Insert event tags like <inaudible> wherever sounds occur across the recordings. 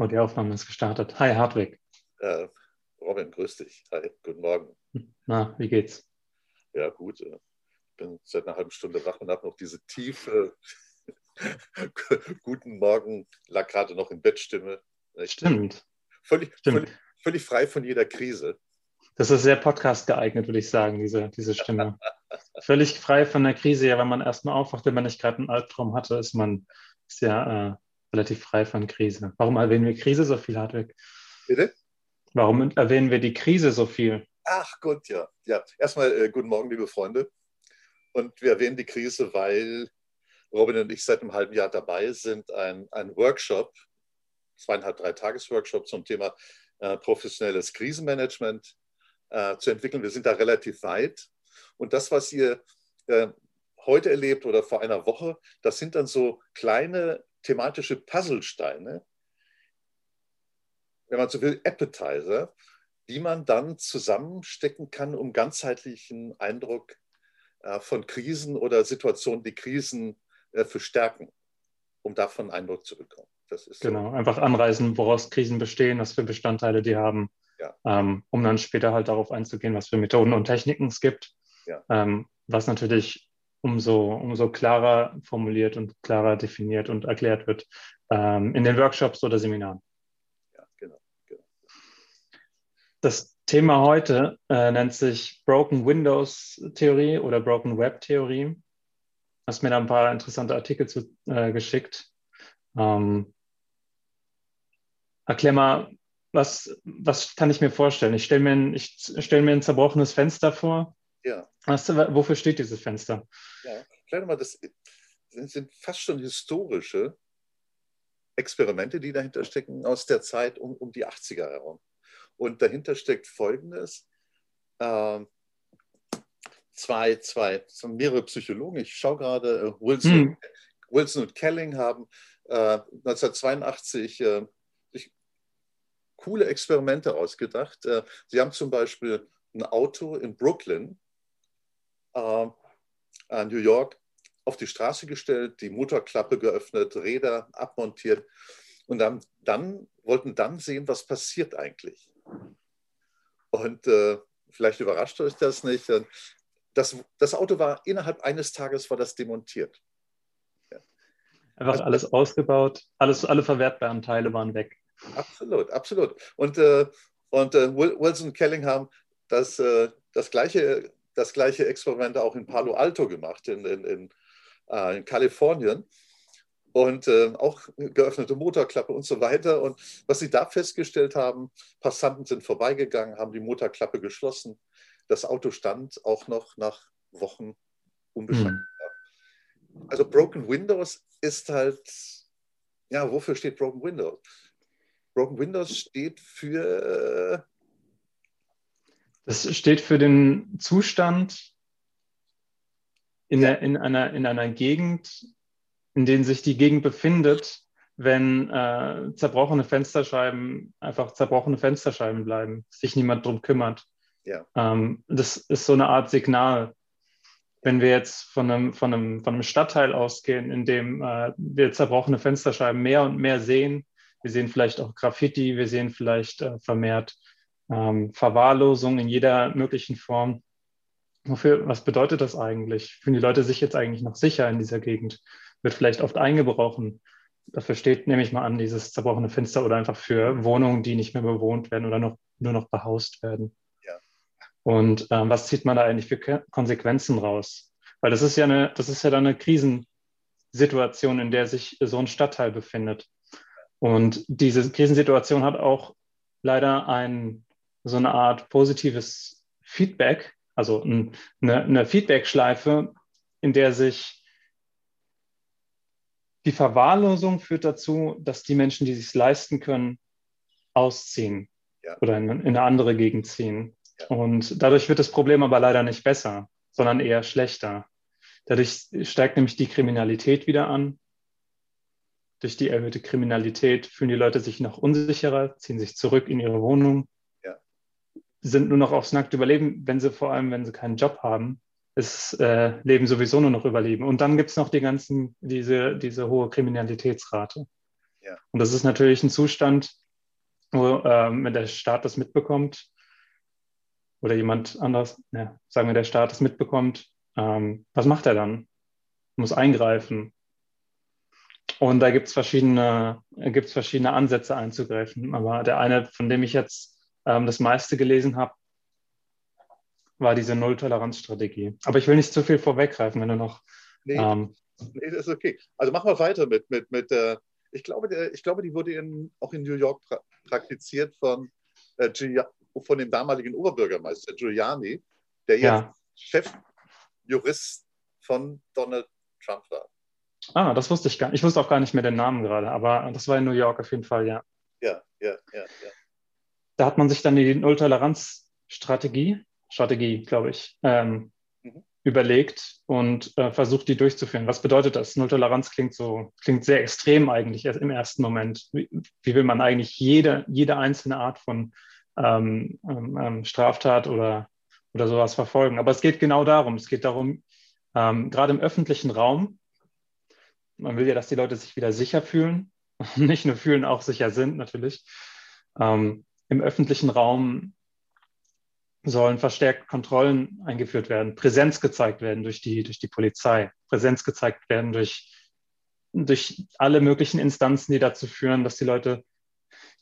Oh, die Aufnahme ist gestartet. Hi, Hartwig. Äh, Robin, grüß dich. Hi, guten Morgen. Na, wie geht's? Ja, gut. Ich bin seit einer halben Stunde wach und habe noch diese tiefe <laughs> Guten Morgen, lag gerade noch in Bettstimme. Stimmt. Völlig, Stimmt. Völlig, völlig frei von jeder Krise. Das ist sehr podcast geeignet, würde ich sagen, diese, diese Stimme. <laughs> Völlig frei von der Krise. Ja, wenn man erstmal aufwacht, wenn man nicht gerade einen Albtraum hatte, ist man ist ja äh, relativ frei von Krise. Warum erwähnen wir Krise so viel, Hartwig? Bitte? Warum erwähnen wir die Krise so viel? Ach Gott, ja. Ja, erstmal äh, guten Morgen, liebe Freunde. Und wir erwähnen die Krise, weil Robin und ich seit einem halben Jahr dabei sind, ein, ein Workshop, zweieinhalb, drei Tagesworkshop zum Thema äh, professionelles Krisenmanagement äh, zu entwickeln. Wir sind da relativ weit. Und das, was ihr äh, heute erlebt oder vor einer Woche, das sind dann so kleine thematische Puzzlesteine, wenn man so will, Appetizer, die man dann zusammenstecken kann, um ganzheitlichen Eindruck äh, von Krisen oder Situationen, die Krisen äh, verstärken, um davon Eindruck zu bekommen. genau, so. einfach anreißen, woraus Krisen bestehen, was für Bestandteile die haben, ja. ähm, um dann später halt darauf einzugehen, was für Methoden und Techniken es gibt, ja. ähm, was natürlich umso, umso klarer formuliert und klarer definiert und erklärt wird ähm, in den Workshops oder Seminaren. Ja, genau. genau. Das Thema heute äh, nennt sich Broken Windows Theorie oder Broken Web Theorie. Hast mir da ein paar interessante Artikel zu, äh, geschickt. Ähm, erklär mal, was, was kann ich mir vorstellen? Ich stelle mir, stell mir ein zerbrochenes Fenster vor ja. Weißt du, wofür steht dieses Fenster? Ja, vielleicht mal, das sind fast schon historische Experimente, die dahinter stecken, aus der Zeit um, um die 80er herum. Und dahinter steckt Folgendes. Äh, zwei, zwei, mehrere Psychologen, ich schaue gerade, äh, Wilson, hm. Wilson und Kelling haben äh, 1982 äh, sich coole Experimente ausgedacht. Äh, sie haben zum Beispiel ein Auto in Brooklyn äh, New York auf die Straße gestellt, die Motorklappe geöffnet, Räder abmontiert und dann, dann wollten dann sehen, was passiert eigentlich. Und äh, vielleicht überrascht euch das nicht. Äh, das, das Auto war innerhalb eines Tages war das demontiert. Ja. Einfach also, alles ausgebaut, alles, alle verwertbaren Teile waren weg. Absolut, absolut. Und, äh, und äh, Wilson Kellingham das, äh, das gleiche das gleiche Experiment auch in Palo Alto gemacht, in, in, in, äh, in Kalifornien. Und äh, auch geöffnete Motorklappe und so weiter. Und was sie da festgestellt haben, Passanten sind vorbeigegangen, haben die Motorklappe geschlossen. Das Auto stand auch noch nach Wochen unbeschädigt. Mhm. Also Broken Windows ist halt, ja, wofür steht Broken Windows? Broken Windows steht für das steht für den Zustand in, der, in, einer, in einer Gegend, in der sich die Gegend befindet, wenn äh, zerbrochene Fensterscheiben einfach zerbrochene Fensterscheiben bleiben, sich niemand drum kümmert. Ja. Ähm, das ist so eine Art Signal. Wenn wir jetzt von einem, von einem, von einem Stadtteil ausgehen, in dem äh, wir zerbrochene Fensterscheiben mehr und mehr sehen, wir sehen vielleicht auch Graffiti, wir sehen vielleicht äh, vermehrt ähm, Verwahrlosung in jeder möglichen Form. Wofür, was bedeutet das eigentlich? Fühlen die Leute sich jetzt eigentlich noch sicher in dieser Gegend? Wird vielleicht oft eingebrochen? Dafür steht, nehme ich mal an, dieses zerbrochene Fenster oder einfach für Wohnungen, die nicht mehr bewohnt werden oder noch, nur noch behaust werden. Ja. Und ähm, was zieht man da eigentlich für Konsequenzen raus? Weil das ist ja eine, das ist ja dann eine Krisensituation, in der sich so ein Stadtteil befindet. Und diese Krisensituation hat auch leider einen so eine Art positives Feedback, also eine, eine Feedback-Schleife, in der sich die Verwahrlosung führt dazu, dass die Menschen, die sich leisten können, ausziehen ja. oder in, in, eine andere Gegend ziehen. Ja. Und dadurch wird das Problem aber leider nicht besser, sondern eher schlechter. Dadurch steigt nämlich die Kriminalität wieder an. Durch die erhöhte Kriminalität fühlen die Leute sich noch unsicherer, ziehen sich zurück in ihre Wohnung, sind nur noch aufs nackte Überleben, wenn sie vor allem, wenn sie keinen Job haben, ist äh, Leben sowieso nur noch Überleben. Und dann gibt es noch die ganzen, diese, diese hohe Kriminalitätsrate. Ja. Und das ist natürlich ein Zustand, wo, ähm, wenn der Staat das mitbekommt oder jemand anders, ja, sagen wir, der Staat das mitbekommt, ähm, was macht er dann? Muss eingreifen. Und da gibt es verschiedene, gibt's verschiedene Ansätze einzugreifen. Aber der eine, von dem ich jetzt ähm, das meiste gelesen habe, war diese Null-Toleranz-Strategie. Aber ich will nicht zu viel vorweggreifen, wenn du noch. Nee, ähm, nee das ist okay. Also machen wir weiter mit, mit, mit äh, ich, glaube, der, ich glaube, die wurde in, auch in New York pra praktiziert von, äh, von dem damaligen Oberbürgermeister Giuliani, der jetzt ja. Chefjurist von Donald Trump war. Ah, das wusste ich gar nicht. Ich wusste auch gar nicht mehr den Namen gerade, aber das war in New York auf jeden Fall, ja. Ja, ja, ja, ja. Da hat man sich dann die Null-Toleranz-Strategie, Strategie, glaube ich, ähm, mhm. überlegt und äh, versucht, die durchzuführen. Was bedeutet das? Null-Toleranz klingt so, klingt sehr extrem eigentlich im ersten Moment. Wie, wie will man eigentlich jede, jede einzelne Art von ähm, ähm, ähm Straftat oder, oder sowas verfolgen? Aber es geht genau darum. Es geht darum, ähm, gerade im öffentlichen Raum, man will ja, dass die Leute sich wieder sicher fühlen, <laughs> nicht nur fühlen, auch sicher sind natürlich. Ähm, Im öffentlichen Raum sollen verstärkt Kontrollen eingeführt werden, Präsenz gezeigt werden durch die, durch die Polizei, Präsenz gezeigt werden durch, durch alle möglichen Instanzen, die dazu führen, dass die Leute,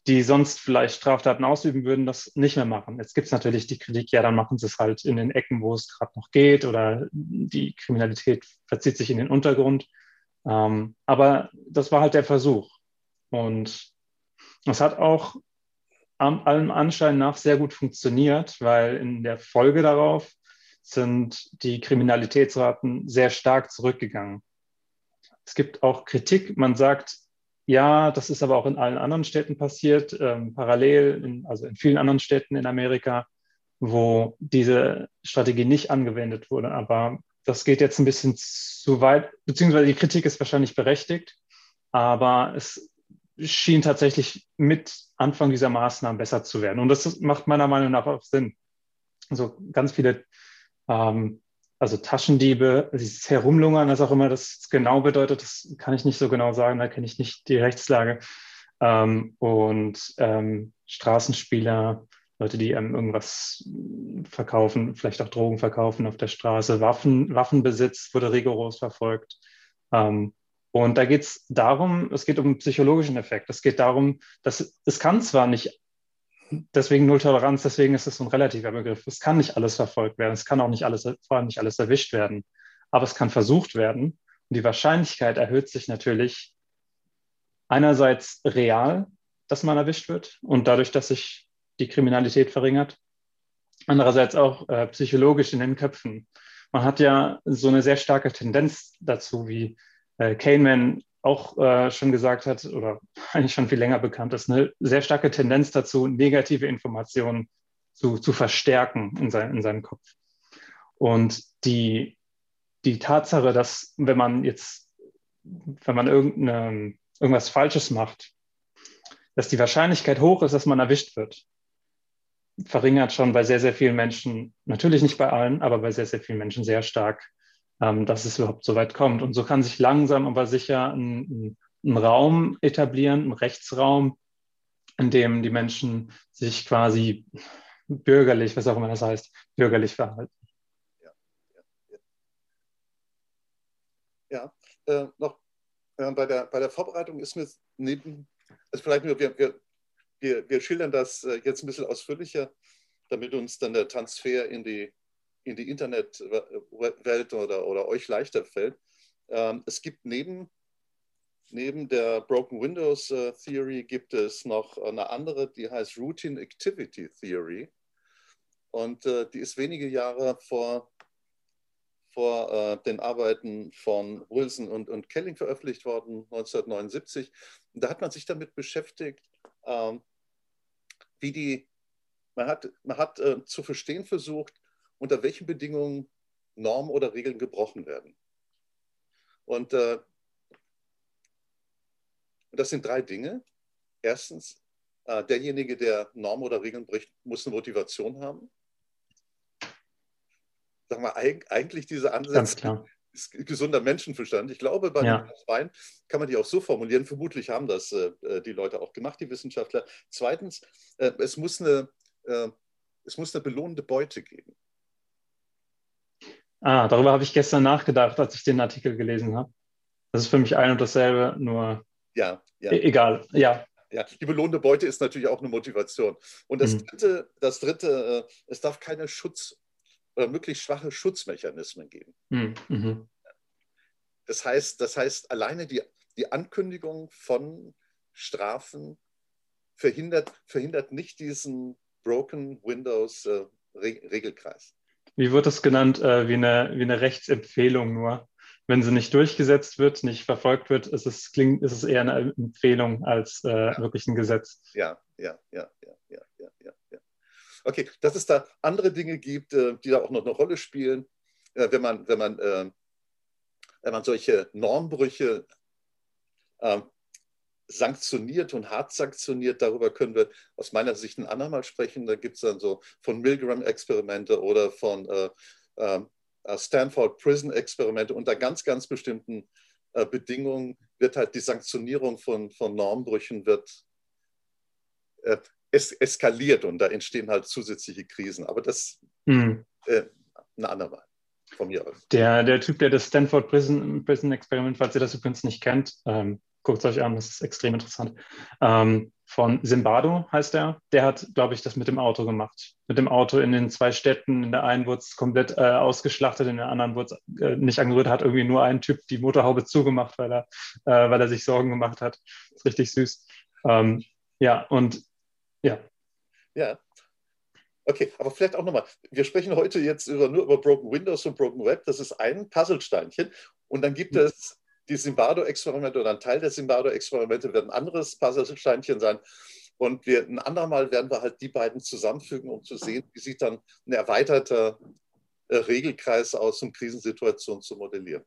die sonst vielleicht Straftaten ausüben würden, das nicht mehr machen. Jetzt gibt es natürlich die Kritik, ja, dann machen sie es halt in den Ecken, wo es gerade noch geht oder die Kriminalität verzieht sich in den Untergrund. Ähm, aber das war halt der Versuch. Und es hat auch allem Anschein nach sehr gut funktioniert, weil in der Folge darauf sind die Kriminalitätsraten sehr stark zurückgegangen. Es gibt auch Kritik. Man sagt, ja, das ist aber auch in allen anderen Städten passiert, ähm, parallel, in, also in vielen anderen Städten in Amerika, wo diese Strategie nicht angewendet wurde. Aber das geht jetzt ein bisschen zu weit, beziehungsweise die Kritik ist wahrscheinlich berechtigt, aber es schien tatsächlich mit Anfang dieser Maßnahmen besser zu werden. Und das macht meiner Meinung nach auch Sinn. Also ganz viele, ähm, also Taschendiebe, dieses Herumlungern, was auch immer das genau bedeutet, das kann ich nicht so genau sagen, da kenne ich nicht die Rechtslage. Ähm, und ähm, Straßenspieler, Leute, die ähm, irgendwas verkaufen, vielleicht auch Drogen verkaufen auf der Straße. Waffen, Waffenbesitz wurde rigoros verfolgt. Ähm, und da geht es darum, es geht um einen psychologischen Effekt. Es geht darum, dass es kann zwar nicht, deswegen Nulltoleranz, deswegen ist es so ein relativer Begriff. Es kann nicht alles verfolgt werden, es kann auch nicht alles, vor allem nicht alles erwischt werden, aber es kann versucht werden. Und die Wahrscheinlichkeit erhöht sich natürlich einerseits real, dass man erwischt wird und dadurch, dass sich die Kriminalität verringert. Andererseits auch äh, psychologisch in den Köpfen. Man hat ja so eine sehr starke Tendenz dazu, wie äh, Kahneman auch äh, schon gesagt hat oder <laughs> eigentlich schon viel länger bekannt ist, eine sehr starke Tendenz dazu, negative Informationen zu, zu verstärken in, sein, in seinem Kopf. Und die, die Tatsache, dass wenn man jetzt, wenn man irgendeine, irgendwas Falsches macht, dass die Wahrscheinlichkeit hoch ist, dass man erwischt wird, verringert schon bei sehr, sehr vielen Menschen, natürlich nicht bei allen, aber bei sehr, sehr vielen Menschen sehr stark, ähm, dass es überhaupt so weit kommt. Und so kann sich langsam aber sicher ein, ein Raum etablieren, ein Rechtsraum, in dem die Menschen sich quasi bürgerlich, was auch immer das heißt, bürgerlich verhalten. Ja, ja, ja. äh, noch äh, bei, der, bei der Vorbereitung ist mir neben, also vielleicht nur, wir, wir wir, wir schildern das äh, jetzt ein bisschen ausführlicher, damit uns dann der Transfer in die, in die Internetwelt oder, oder euch leichter fällt. Ähm, es gibt neben, neben der Broken Windows äh, Theory gibt es noch eine andere, die heißt Routine Activity Theory. Und äh, die ist wenige Jahre vor, vor äh, den Arbeiten von Wilson und, und Kelling veröffentlicht worden, 1979. Und da hat man sich damit beschäftigt, ähm, wie die, man hat, man hat äh, zu verstehen versucht, unter welchen Bedingungen Normen oder Regeln gebrochen werden. Und äh, das sind drei Dinge. Erstens, äh, derjenige, der Normen oder Regeln bricht, muss eine Motivation haben. Sagen wir, eigentlich diese Ansätze gesunder Menschenverstand. Ich glaube, bei ja. Wein kann man die auch so formulieren. Vermutlich haben das äh, äh, die Leute auch gemacht, die Wissenschaftler. Zweitens, äh, es, muss eine, äh, es muss eine belohnende Beute geben. Ah, darüber habe ich gestern nachgedacht, als ich den Artikel gelesen habe. Das ist für mich ein und dasselbe, nur ja, ja. E egal. Ja. Ja, die belohnende Beute ist natürlich auch eine Motivation. Und das mhm. dritte, das dritte, äh, es darf keine Schutz- oder möglichst schwache Schutzmechanismen geben. Mhm. mhm. Das heißt, das heißt, alleine die, die Ankündigung von Strafen verhindert, verhindert nicht diesen Broken Windows äh, Re Regelkreis. Wie wird das genannt? Äh, wie, eine, wie eine Rechtsempfehlung nur. Wenn sie nicht durchgesetzt wird, nicht verfolgt wird, ist es, klingt, ist es eher eine Empfehlung als äh, ja. wirklich ein Gesetz. Ja, ja, ja, ja, ja, ja, ja, ja. Okay, dass es da andere Dinge gibt, äh, die da auch noch eine Rolle spielen, äh, wenn man, wenn man äh, wenn man solche Normbrüche äh, sanktioniert und hart sanktioniert, darüber können wir aus meiner Sicht ein andermal sprechen. Da gibt es dann so von Milgram-Experimente oder von äh, ähm, äh, Stanford Prison-Experimente. Unter ganz, ganz bestimmten äh, Bedingungen wird halt die Sanktionierung von, von Normbrüchen wird äh, es, eskaliert und da entstehen halt zusätzliche Krisen. Aber das mhm. ein andermal von mir aus. Der, der Typ, der das Stanford Prison, Prison Experiment, falls ihr das übrigens nicht kennt, ähm, guckt es euch an, das ist extrem interessant. Ähm, von Zimbardo heißt er. Der hat, glaube ich, das mit dem Auto gemacht. Mit dem Auto in den zwei Städten. In der einen wurde es komplett äh, ausgeschlachtet, in der anderen wurde es äh, nicht angerührt. Hat irgendwie nur ein Typ die Motorhaube zugemacht, weil er, äh, weil er sich Sorgen gemacht hat. Ist richtig süß. Ähm, ja, und ja. Ja, Okay, aber vielleicht auch nochmal. Wir sprechen heute jetzt über, nur über Broken Windows und Broken Web. Das ist ein Puzzlesteinchen. Und dann gibt mhm. es die Zimbardo-Experimente oder ein Teil der Zimbardo-Experimente wird ein anderes Puzzlesteinchen sein. Und wir, ein andermal werden wir halt die beiden zusammenfügen, um zu sehen, wie sieht dann ein erweiterter äh, Regelkreis aus, um Krisensituationen zu modellieren.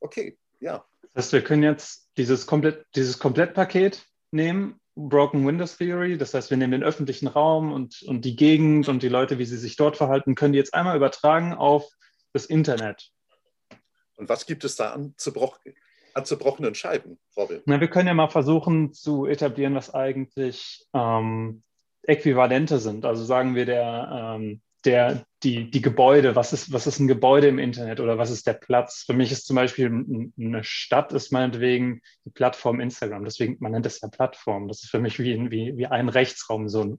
Okay, ja. Das heißt, wir können jetzt dieses, Komplett, dieses Komplettpaket nehmen Broken Windows Theory. Das heißt, wir nehmen den öffentlichen Raum und, und die Gegend und die Leute, wie sie sich dort verhalten, können die jetzt einmal übertragen auf das Internet. Und was gibt es da an, zerbroch an zerbrochenen Scheiben, Robin? Na, wir können ja mal versuchen zu etablieren, was eigentlich ähm, Äquivalente sind. Also sagen wir, der, ähm, der, die, die Gebäude, was ist, was ist ein Gebäude im Internet oder was ist der Platz? Für mich ist zum Beispiel eine Stadt ist meinetwegen die Plattform Instagram. Deswegen, man nennt es ja Plattform. Das ist für mich wie, wie, wie ein Rechtsraum, so ein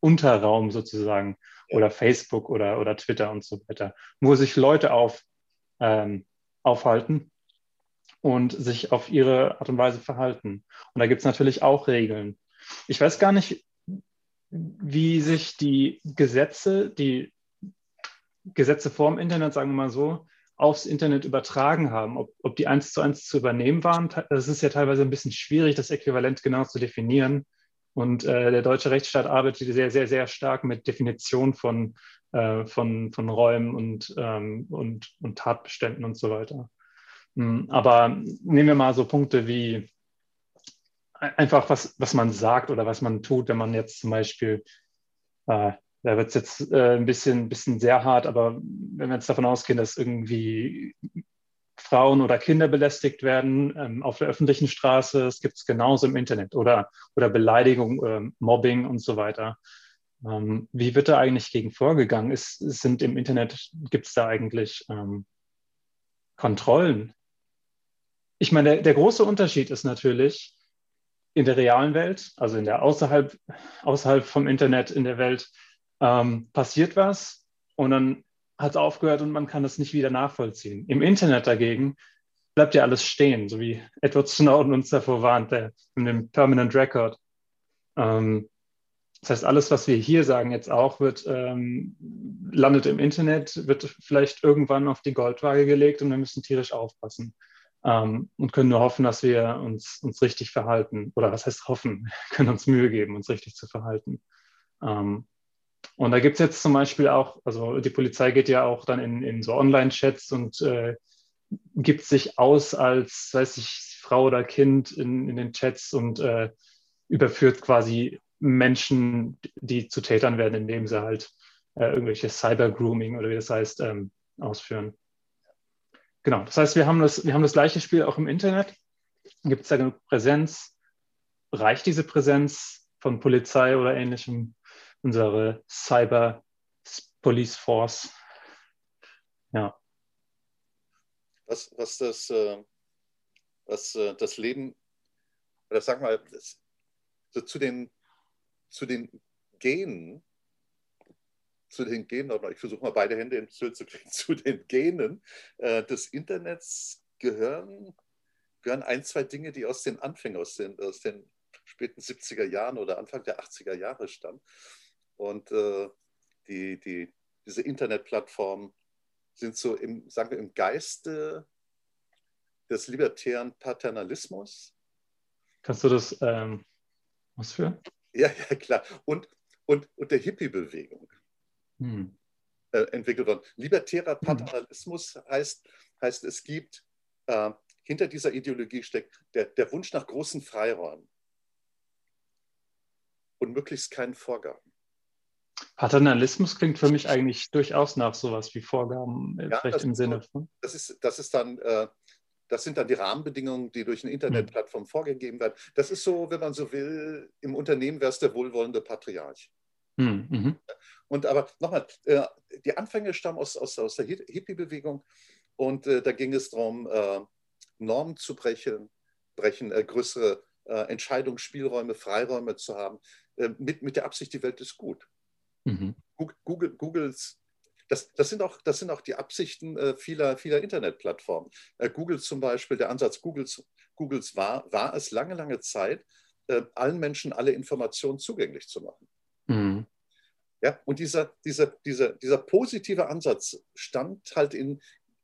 Unterraum sozusagen oder Facebook oder, oder Twitter und so weiter, wo sich Leute auf, ähm, aufhalten und sich auf ihre Art und Weise verhalten. Und da gibt es natürlich auch Regeln. Ich weiß gar nicht, wie sich die Gesetze, die Gesetze vorm Internet, sagen wir mal so, aufs Internet übertragen haben, ob, ob die eins zu eins zu übernehmen waren. Das ist ja teilweise ein bisschen schwierig, das Äquivalent genau zu definieren. Und äh, der deutsche Rechtsstaat arbeitet sehr, sehr, sehr stark mit Definition von, äh, von, von Räumen und, ähm, und, und Tatbeständen und so weiter. Hm, aber nehmen wir mal so Punkte wie einfach, was, was man sagt oder was man tut, wenn man jetzt zum Beispiel, äh, da wird es jetzt äh, ein bisschen, bisschen sehr hart, aber wenn wir jetzt davon ausgehen, dass irgendwie Frauen oder Kinder belästigt werden ähm, auf der öffentlichen Straße, das gibt es genauso im Internet oder, oder Beleidigung, äh, Mobbing und so weiter. Ähm, wie wird da eigentlich gegen vorgegangen? Ist, sind im Internet, gibt es da eigentlich ähm, Kontrollen? Ich meine, der, der große Unterschied ist natürlich, in der realen Welt, also in der außerhalb, außerhalb vom Internet, in der Welt, ähm, passiert was und dann hat es aufgehört und man kann es nicht wieder nachvollziehen. Im Internet dagegen bleibt ja alles stehen, so wie Edward Snowden uns davor warnt, der in dem Permanent Record. Ähm, das heißt, alles, was wir hier sagen jetzt auch, wird, ähm, landet im Internet, wird vielleicht irgendwann auf die Goldwaage gelegt und wir müssen tierisch aufpassen ähm, und können nur hoffen, dass wir uns, uns richtig verhalten. Oder was heißt hoffen? Wir <laughs> können uns Mühe geben, uns richtig zu verhalten. Ähm, und da gibt es jetzt zum Beispiel auch, also die Polizei geht ja auch dann in, in so Online-Chats und äh, gibt sich aus als, weiß ich, Frau oder Kind in, in den Chats und äh, überführt quasi Menschen, die zu Tätern werden, indem sie halt äh, irgendwelche Cyber-Grooming oder wie das heißt, ähm, ausführen. Genau, das heißt, wir haben das, wir haben das gleiche Spiel auch im Internet. Gibt es da genug Präsenz? Reicht diese Präsenz von Polizei oder ähnlichem, unsere Cyber Police Force? Ja. Was, was das, äh, was äh, das Leben, oder sag mal, das, so zu den, zu den Genen zu den Genen, ich versuche mal beide Hände Bild zu kriegen, <laughs> zu den Genen äh, des Internets gehören, gehören ein, zwei Dinge, die aus den Anfängen, aus den, aus den späten 70er Jahren oder Anfang der 80er Jahre stammen. Und äh, die, die, diese Internetplattformen sind so im, sagen wir, im Geiste des libertären Paternalismus. Kannst du das ähm, ausführen? Ja, ja, klar. Und, und, und der Hippie-Bewegung hm. äh, entwickelt worden. Libertärer hm. Paternalismus heißt, heißt, es gibt äh, hinter dieser Ideologie steckt der, der Wunsch nach großen Freiräumen und möglichst keinen Vorgaben. Paternalismus klingt für mich eigentlich durchaus nach sowas wie Vorgaben, äh, ja, vielleicht im Sinne von. Das ist, das ist dann, äh, das sind dann die Rahmenbedingungen, die durch eine Internetplattform mhm. vorgegeben werden. Das ist so, wenn man so will, im Unternehmen wäre es der wohlwollende Patriarch. Mhm. Und aber nochmal, äh, die Anfänge stammen aus, aus, aus der Hippie-Bewegung und äh, da ging es darum, äh, Normen zu brechen, brechen größere Entscheidungsspielräume, Freiräume zu haben, mit, mit der Absicht, die Welt ist gut. Mhm. Google, Googles das, das, sind auch, das sind auch die Absichten äh, vieler, vieler Internetplattformen. Äh, Google zum Beispiel, der Ansatz Googles, Googles war, war es lange, lange Zeit, äh, allen Menschen alle Informationen zugänglich zu machen. Mhm. Ja, und dieser, dieser, dieser, dieser positive Ansatz stand halt in,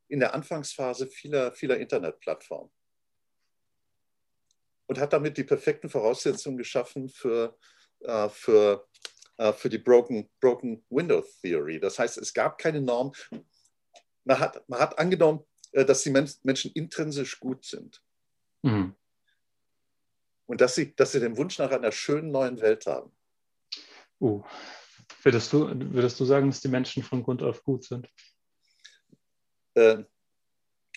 in der Anfangsphase vieler, vieler Internetplattformen und hat damit die perfekten Voraussetzungen geschaffen für, äh, für, äh, für die Broken, Broken Window Theory. Das heißt, es gab keine Norm. Man hat, man hat angenommen, äh, dass die Menschen intrinsisch gut sind. Mhm. Und dass sie, dass sie den Wunsch nach einer schönen neuen Welt haben. Uh, würdest, du, würdest du sagen, dass die Menschen von Grund auf gut sind? Äh,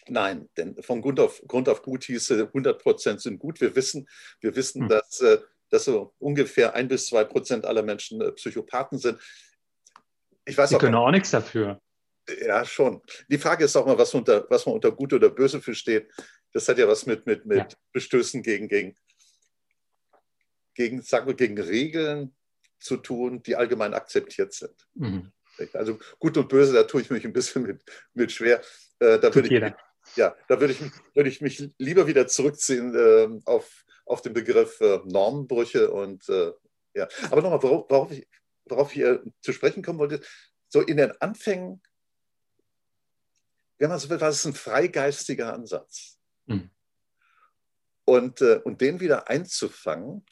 nein, denn von Grund auf, Grund auf gut hieße 100 Prozent sind gut. Wir wissen, wir wissen hm. dass, äh, dass so ungefähr ein bis zwei Prozent aller Menschen äh, Psychopathen sind. Ich weiß Sie auch, können auch nichts dafür. Ja, schon. Die Frage ist auch mal, was man unter, was man unter gut oder böse versteht. Das hat ja was mit, mit, mit ja. Bestößen gegen, gegen, gegen, sagen wir, gegen Regeln zu tun, die allgemein akzeptiert sind. Mhm. Also gut und böse, da tue ich mich ein bisschen mit, mit schwer. Äh, da würde ich, ja, da würde ich, würde ich mich lieber wieder zurückziehen äh, auf, auf den Begriff äh, Normenbrüche und äh, ja. Aber nochmal, worauf, worauf, ich, worauf ich äh, zu sprechen kommen wollte, so in den Anfängen, wenn man so will, war es ein freigeistiger Ansatz. Mhm. Und, äh, und den wieder einzufangen,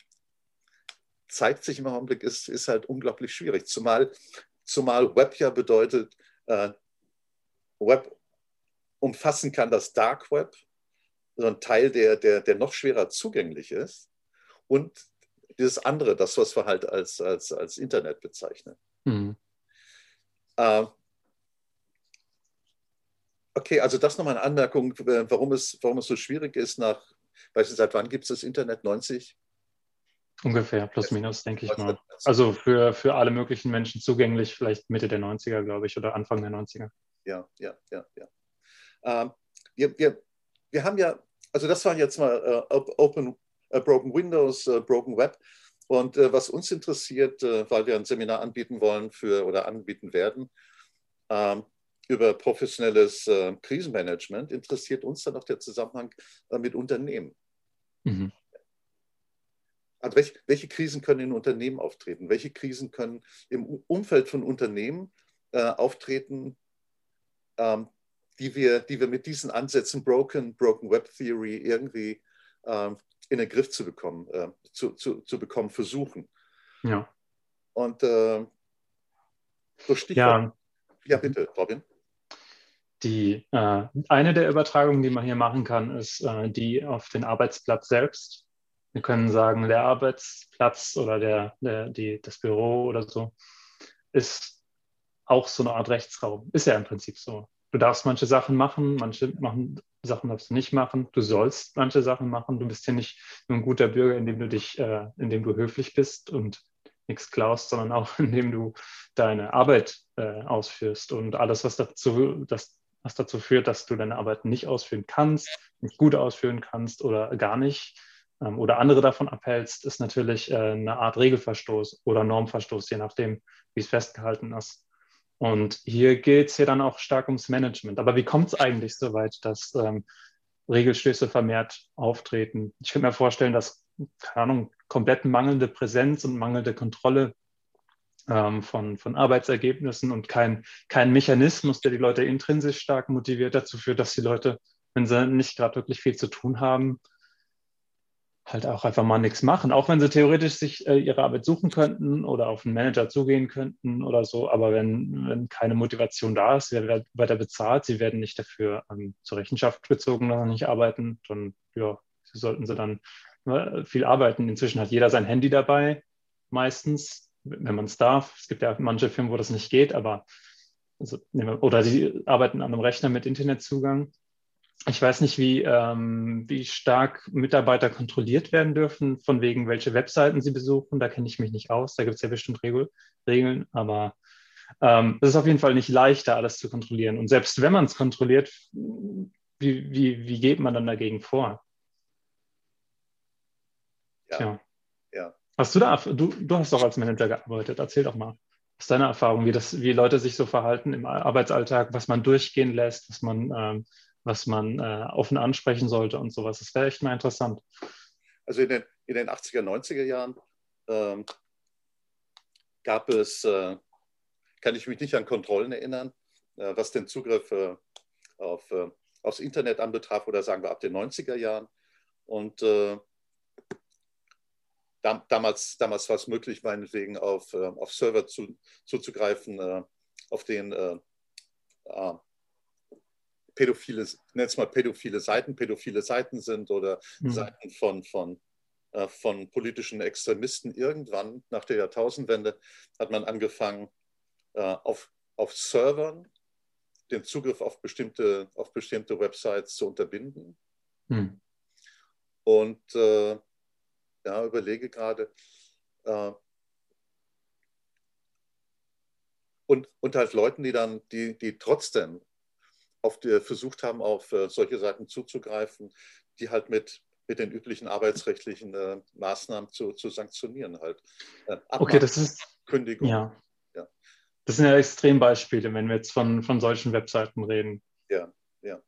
zeigt sich im Augenblick, ist, ist halt unglaublich schwierig. Zumal, zumal Web ja bedeutet, äh, Web umfassen kann das Dark Web, so ein Teil, der, der, der noch schwerer zugänglich ist. Und dieses andere, das, was wir halt als, als, als Internet bezeichnen. Mhm. Äh, okay, also das nochmal eine Anmerkung, warum es, warum es so schwierig ist, nach, weißt du, seit wann gibt es das Internet? 90? Ungefähr, plus minus, denke ich mal. Also für, für alle möglichen Menschen zugänglich, vielleicht Mitte der 90er, glaube ich, oder Anfang der 90er. Ja, ja, ja, ja. Ähm, wir, wir, wir haben ja, also das war jetzt mal äh, Open, äh, Broken Windows, äh, Broken Web. Und äh, was uns interessiert, äh, weil wir ein Seminar anbieten wollen für oder anbieten werden, ähm, über professionelles äh, Krisenmanagement, interessiert uns dann auch der Zusammenhang mit Unternehmen. Mhm. Also welche, welche, Krisen können in Unternehmen auftreten? Welche Krisen können im Umfeld von Unternehmen äh, auftreten, ähm, die, wir, die wir mit diesen Ansätzen Broken, Broken Web Theory irgendwie ähm, in den Griff zu bekommen, äh, zu, zu, zu bekommen versuchen. Ja. Und äh, so Stichwort. Ja. ja, bitte, Robin. Die, äh, eine der Übertragungen, die man hier machen kann, ist äh, die auf den Arbeitsplatz selbst. Wir können sagen, der Arbeitsplatz oder der, der, die, das Büro oder so ist auch so eine Art Rechtsraum. Ist ja im Prinzip so. du darfst manche Sachen machen, manche machen, Sachen darfst du nicht machen, du sollst manche Sachen machen. Du bist ja nicht nur ein guter Bürger, indem du dich, äh, indem du höflich bist und nichts klaust, sondern auch <laughs> indem du deine Arbeit äh, ausführst und alles, was dazu, das, was dazu führt, dass du deine Arbeit nicht ausführen kannst, nicht gut ausführen kannst oder gar nicht ähm, oder andere davon abhältst, ist natürlich äh, eine Art Regelverstoß oder Normverstoß, je nachdem, wie es festgehalten ist. Und hier geht es ja dann auch stark ums Management. Aber wie kommt es eigentlich so weit, dass ähm, Regelstöße vermehrt auftreten? Ich könnte mir vorstellen, dass, keine Ahnung, komplett mangelnde Präsenz und mangelnde Kontrolle ähm, von, von Arbeitsergebnissen und kein, kein Mechanismus, der die Leute intrinsisch stark motiviert, dazu führt, dass die Leute, wenn sie nicht gerade wirklich viel zu tun haben, halt auch einfach mal nichts machen, auch wenn sie theoretisch sich äh, ihre Arbeit suchen könnten oder auf einen Manager zugehen könnten oder so. Aber wenn, wenn keine Motivation da ist, sie werden weiter bezahlt, sie werden nicht dafür ähm, zur Rechenschaft gezogen, dass sie nicht arbeiten, dann ja, sollten sie dann äh, viel arbeiten. Inzwischen hat jeder sein Handy dabei, meistens, wenn man es darf. Es gibt ja manche Firmen, wo das nicht geht, aber also, oder sie arbeiten an einem Rechner mit Internetzugang ich weiß nicht, wie, ähm, wie stark Mitarbeiter kontrolliert werden dürfen, von wegen, welche Webseiten sie besuchen. Da kenne ich mich nicht aus. Da gibt es ja bestimmt Regel, Regeln, aber ähm, es ist auf jeden Fall nicht leichter, alles zu kontrollieren. Und selbst wenn man es kontrolliert, wie, wie, wie geht man dann dagegen vor? Ja. Tja. ja. Hast du da, du, du hast doch als Manager gearbeitet. Erzähl doch mal. Was ist deine Erfahrung, wie, das, wie Leute sich so verhalten im Arbeitsalltag, was man durchgehen lässt, was man ähm, was man äh, offen ansprechen sollte und sowas. Das wäre echt mal interessant. Also in den, in den 80er, 90er Jahren ähm, gab es, äh, kann ich mich nicht an Kontrollen erinnern, äh, was den Zugriff äh, auf, äh, aufs Internet anbetraf oder sagen wir ab den 90er Jahren. Und äh, da, damals, damals war es möglich, meinetwegen auf, auf Server zu, zuzugreifen, auf denen pädophile, nenn's mal pädophile Seiten, pädophile Seiten sind oder mhm. Seiten von, von, äh, von politischen Extremisten. Irgendwann nach der Jahrtausendwende hat man angefangen, äh, auf, auf Servern den Zugriff auf bestimmte, auf bestimmte Websites zu unterbinden. Mhm. Und äh, ja, überlege gerade, äh, und, und halt Leuten, die dann, die, die trotzdem auf die, versucht haben, auf äh, solche Seiten zuzugreifen, die halt mit, mit den üblichen arbeitsrechtlichen äh, Maßnahmen zu, zu sanktionieren halt. Äh, okay, das ist Kündigung. Ja. ja. Das sind ja Extrembeispiele, wenn wir jetzt von, von solchen Webseiten reden. Ja, ja.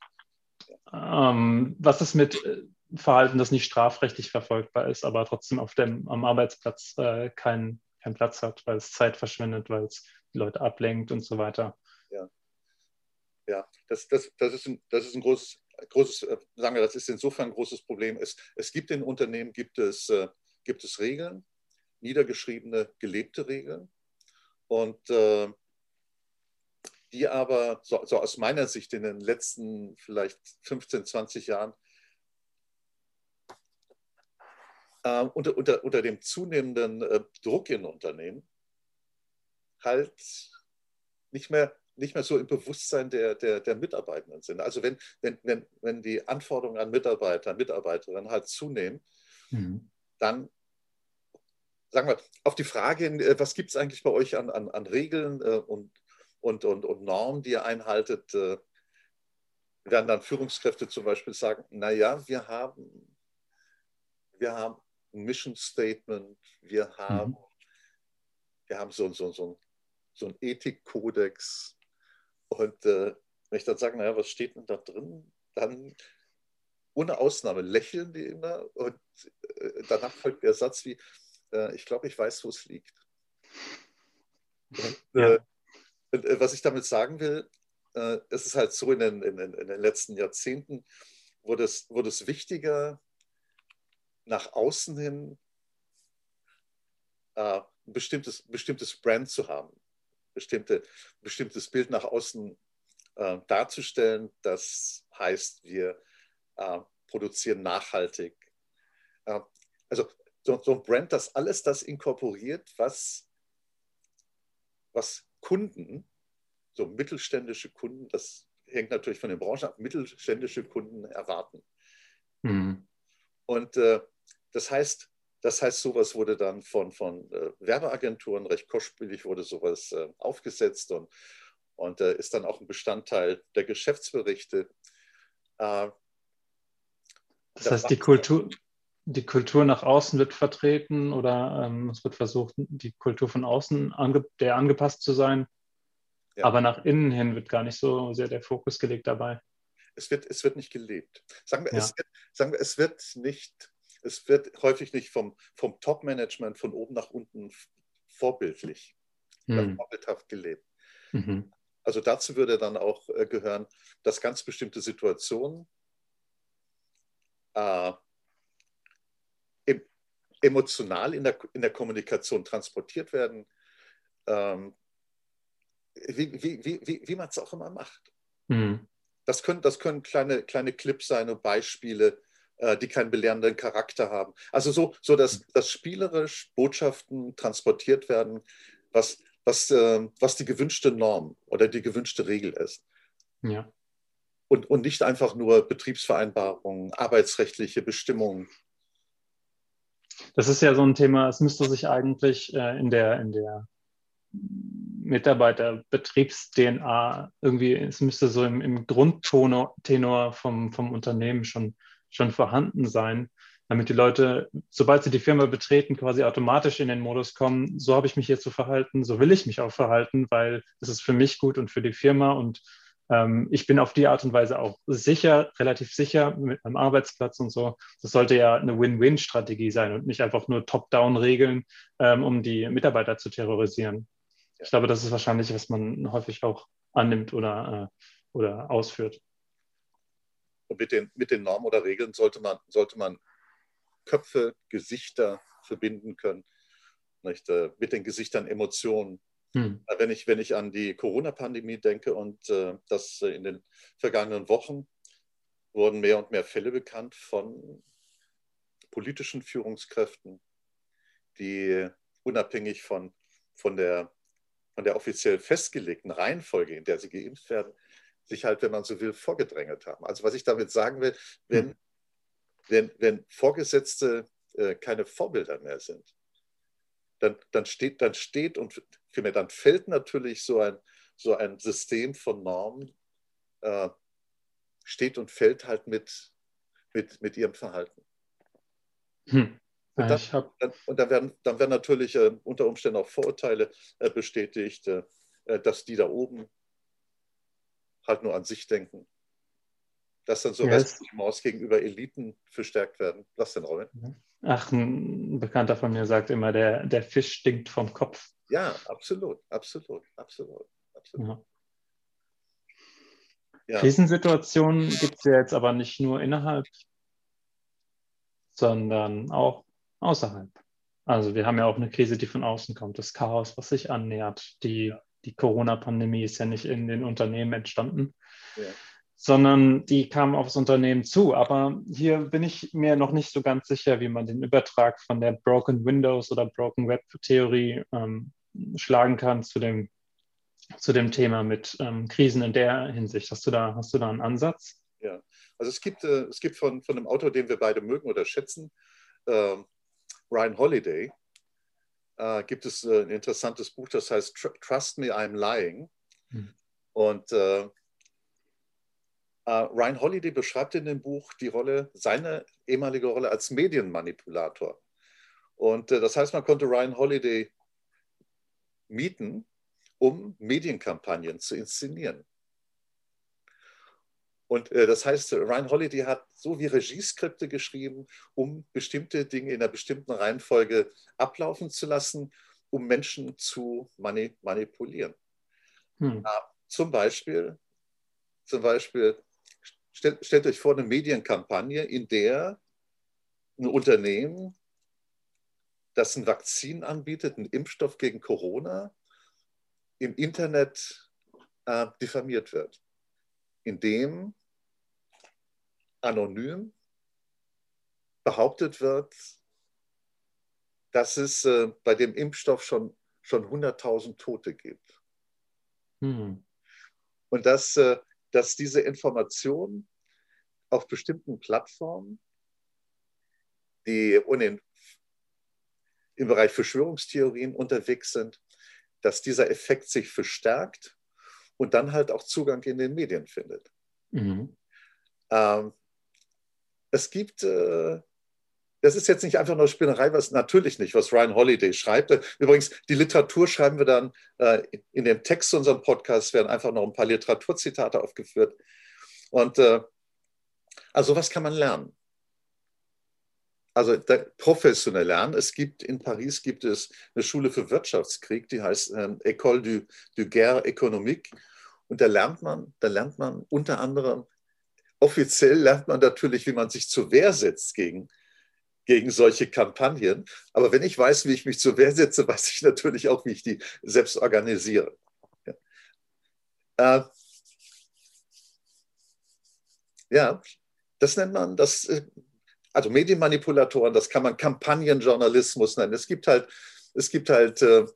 ja. Ähm, was ist mit äh, Verhalten, das nicht strafrechtlich verfolgbar ist, aber trotzdem auf dem, am Arbeitsplatz äh, keinen kein Platz hat, weil es Zeit verschwendet, weil es die Leute ablenkt und so weiter? Ja. Ja, das, das, das, ist, ein, das ist ein großes, großes, äh, sagen wir, das ist insofern ein großes Problem. Es, es gibt in Unternehmen, gibt es, äh, gibt es Regeln, niedergeschriebene, gelebte Regeln. Und äh, die aber, so, so, aus meiner Sicht in den letzten vielleicht 15, 20 Jahren, äh, unter, unter, unter dem zunehmenden äh, Druck in Unternehmen halt nicht mehr nicht mehr so im Bewusstsein der, der, der Mitarbeitenden sind. Also wenn, wenn, wenn, wenn die Anforderungen an Mitarbeiter, Mitarbeiterinnen halt zunehmen, mhm. dann sagen wir, auf die Frage, äh, was gibt es eigentlich bei euch an, an, an Regeln äh, und, und, und, und Normen, die ihr einhaltet, äh, werden dann Führungskräfte zum Beispiel sagen, naja, wir haben, wir haben ein Mission Statement, wir haben, mhm. wir haben so, so, so, so einen Ethikkodex, und äh, wenn ich dann sage, naja, was steht denn da drin? Dann ohne Ausnahme lächeln die immer und äh, danach folgt der Satz wie, äh, ich glaube, ich weiß, wo es liegt. Und, ja. Äh, und, äh, was ich damit sagen will, äh, es ist halt so in den, in, in den letzten Jahrzehnten, wurde es, wurde es wichtiger, nach außen hin ein bestimmtes, bestimmtes Brand zu haben bestimmte, bestimmtes Bild nach außen äh, darzustellen. Das heißt, wir äh, produzieren nachhaltig. Äh, also so, so, ein Brand, das alles das inkorporiert, was, was Kunden, so mittelständische Kunden, das hängt natürlich von den Branchen ab, mittelständische Kunden erwarten. Mhm. Und äh, das heißt, das heißt, sowas wurde dann von, von äh, Werbeagenturen recht kostspielig, wurde sowas äh, aufgesetzt und, und äh, ist dann auch ein Bestandteil der Geschäftsberichte. Äh, das heißt, die Kultur, die Kultur nach außen wird vertreten oder ähm, es wird versucht, die Kultur von außen ange der angepasst zu sein, ja. aber nach innen hin wird gar nicht so sehr der Fokus gelegt dabei. Es wird, es wird nicht gelebt. Sagen wir, ja. es, wird, sagen wir, es wird nicht, es wird häufig nicht vom, vom Top-Management von oben nach unten vorbildlich, hm. vorbildhaft gelebt. Mhm. Also dazu würde dann auch äh, gehören, dass ganz bestimmte Situationen äh, emotional in der, in der Kommunikation transportiert werden, ähm, wie, wie, wie, wie man es auch immer macht. Mhm. Das, können, das können kleine, kleine Clips sein und Beispiele, äh, die keinen belehrenden Charakter haben. Also so, so dass, hm. dass spielerisch Botschaften transportiert werden, was, was, äh, was die gewünschte Norm oder die gewünschte Regel ist. Ja. Und, und nicht einfach nur Betriebsvereinbarungen, arbeitsrechtliche Bestimmungen. Das ist ja so ein Thema, es müsste sich eigentlich äh, in der, in der Mitarbeiterbetriebs-DNA irgendwie, es müsste so im, im Grundtenor vom, vom Unternehmen schon, schon vorhanden sein, damit die Leute, sobald sie die Firma betreten, quasi automatisch in den Modus kommen, so habe ich mich hier zu verhalten, so will ich mich auch verhalten, weil es ist für mich gut und für die Firma und ähm, ich bin auf die Art und Weise auch sicher, relativ sicher mit meinem Arbeitsplatz und so. Das sollte ja eine Win-Win-Strategie sein und nicht einfach nur Top-Down-Regeln, ähm, um die Mitarbeiter zu terrorisieren. Ich glaube, das ist wahrscheinlich, was man häufig auch annimmt oder, äh, oder ausführt. Und mit den, mit den Normen oder Regeln sollte man, sollte man Köpfe, Gesichter verbinden können, nicht? Äh, mit den Gesichtern Emotionen. Hm. Wenn, ich, wenn ich an die Corona-Pandemie denke und äh, dass äh, in den vergangenen Wochen wurden mehr und mehr Fälle bekannt von politischen Führungskräften, die unabhängig von, von der von der offiziell festgelegten Reihenfolge, in der sie geimpft werden, sich halt, wenn man so will, vorgedrängelt haben. Also was ich damit sagen will, wenn, mhm. wenn, wenn Vorgesetzte äh, keine Vorbilder mehr sind, dann, dann, steht, dann steht und vielmehr dann fällt natürlich so ein, so ein System von Normen, äh, steht und fällt halt mit, mit, mit ihrem Verhalten. Hm. Und dann, dann, und dann, werden, dann werden natürlich äh, unter Umständen auch Vorurteile äh, bestätigt, äh, äh, dass die da oben halt nur an sich denken. Dass dann so yes. Maus gegenüber Eliten verstärkt werden. Was denn, Robin? Ach, ein Bekannter von mir sagt immer, der, der Fisch stinkt vom Kopf. Ja, absolut, absolut, absolut. absolut. Ja. Ja. Krisensituationen gibt es ja jetzt aber nicht nur innerhalb, sondern auch außerhalb. Also wir haben ja auch eine Krise, die von außen kommt, das Chaos, was sich annähert. Die, ja. Die Corona-Pandemie ist ja nicht in den Unternehmen entstanden, ja. sondern die kam aufs Unternehmen zu. Aber hier bin ich mir noch nicht so ganz sicher, wie man den Übertrag von der Broken Windows oder Broken Web-Theorie ähm, schlagen kann zu dem, zu dem Thema mit ähm, Krisen in der Hinsicht. Hast du da, hast du da einen Ansatz? Ja, also es gibt, äh, es gibt von, von einem Autor, den wir beide mögen oder schätzen, äh, Ryan Holiday äh, gibt es äh, ein interessantes Buch, das heißt Trust Me, I'm Lying. Mhm. Und äh, äh, Ryan Holiday beschreibt in dem Buch die Rolle, seine ehemalige Rolle als Medienmanipulator. Und äh, das heißt, man konnte Ryan Holiday mieten, um Medienkampagnen zu inszenieren. Und äh, das heißt, Ryan Holiday hat so wie Regieskripte geschrieben, um bestimmte Dinge in einer bestimmten Reihenfolge ablaufen zu lassen, um Menschen zu mani manipulieren. Hm. Ja, zum Beispiel, zum Beispiel stell, stellt euch vor eine Medienkampagne, in der ein Unternehmen, das ein Vakzin anbietet, einen Impfstoff gegen Corona, im Internet äh, diffamiert wird in dem anonym behauptet wird, dass es äh, bei dem Impfstoff schon, schon 100.000 Tote gibt. Hm. Und dass, äh, dass diese Informationen auf bestimmten Plattformen, die ohnehin im Bereich Verschwörungstheorien unterwegs sind, dass dieser Effekt sich verstärkt und dann halt auch Zugang in den Medien findet. Mhm. Ähm, es gibt, äh, das ist jetzt nicht einfach nur Spinnerei, was natürlich nicht, was Ryan Holiday schreibt. Übrigens, die Literatur schreiben wir dann äh, in dem Text zu unserem Podcast, werden einfach noch ein paar Literaturzitate aufgeführt. Und äh, also was kann man lernen? Also professionell lernen. Es gibt in Paris gibt es eine Schule für Wirtschaftskrieg, die heißt ähm, École du, du Guerre Économique. Und da lernt man, da lernt man unter anderem offiziell lernt man natürlich, wie man sich zur Wehr setzt gegen, gegen solche Kampagnen. Aber wenn ich weiß, wie ich mich zur Wehr setze, <laughs> weiß ich natürlich auch, wie ich die selbst organisiere. Ja, äh, ja das nennt man, das, äh, also Medienmanipulatoren, das kann man Kampagnenjournalismus nennen. Es gibt halt, es gibt halt, äh,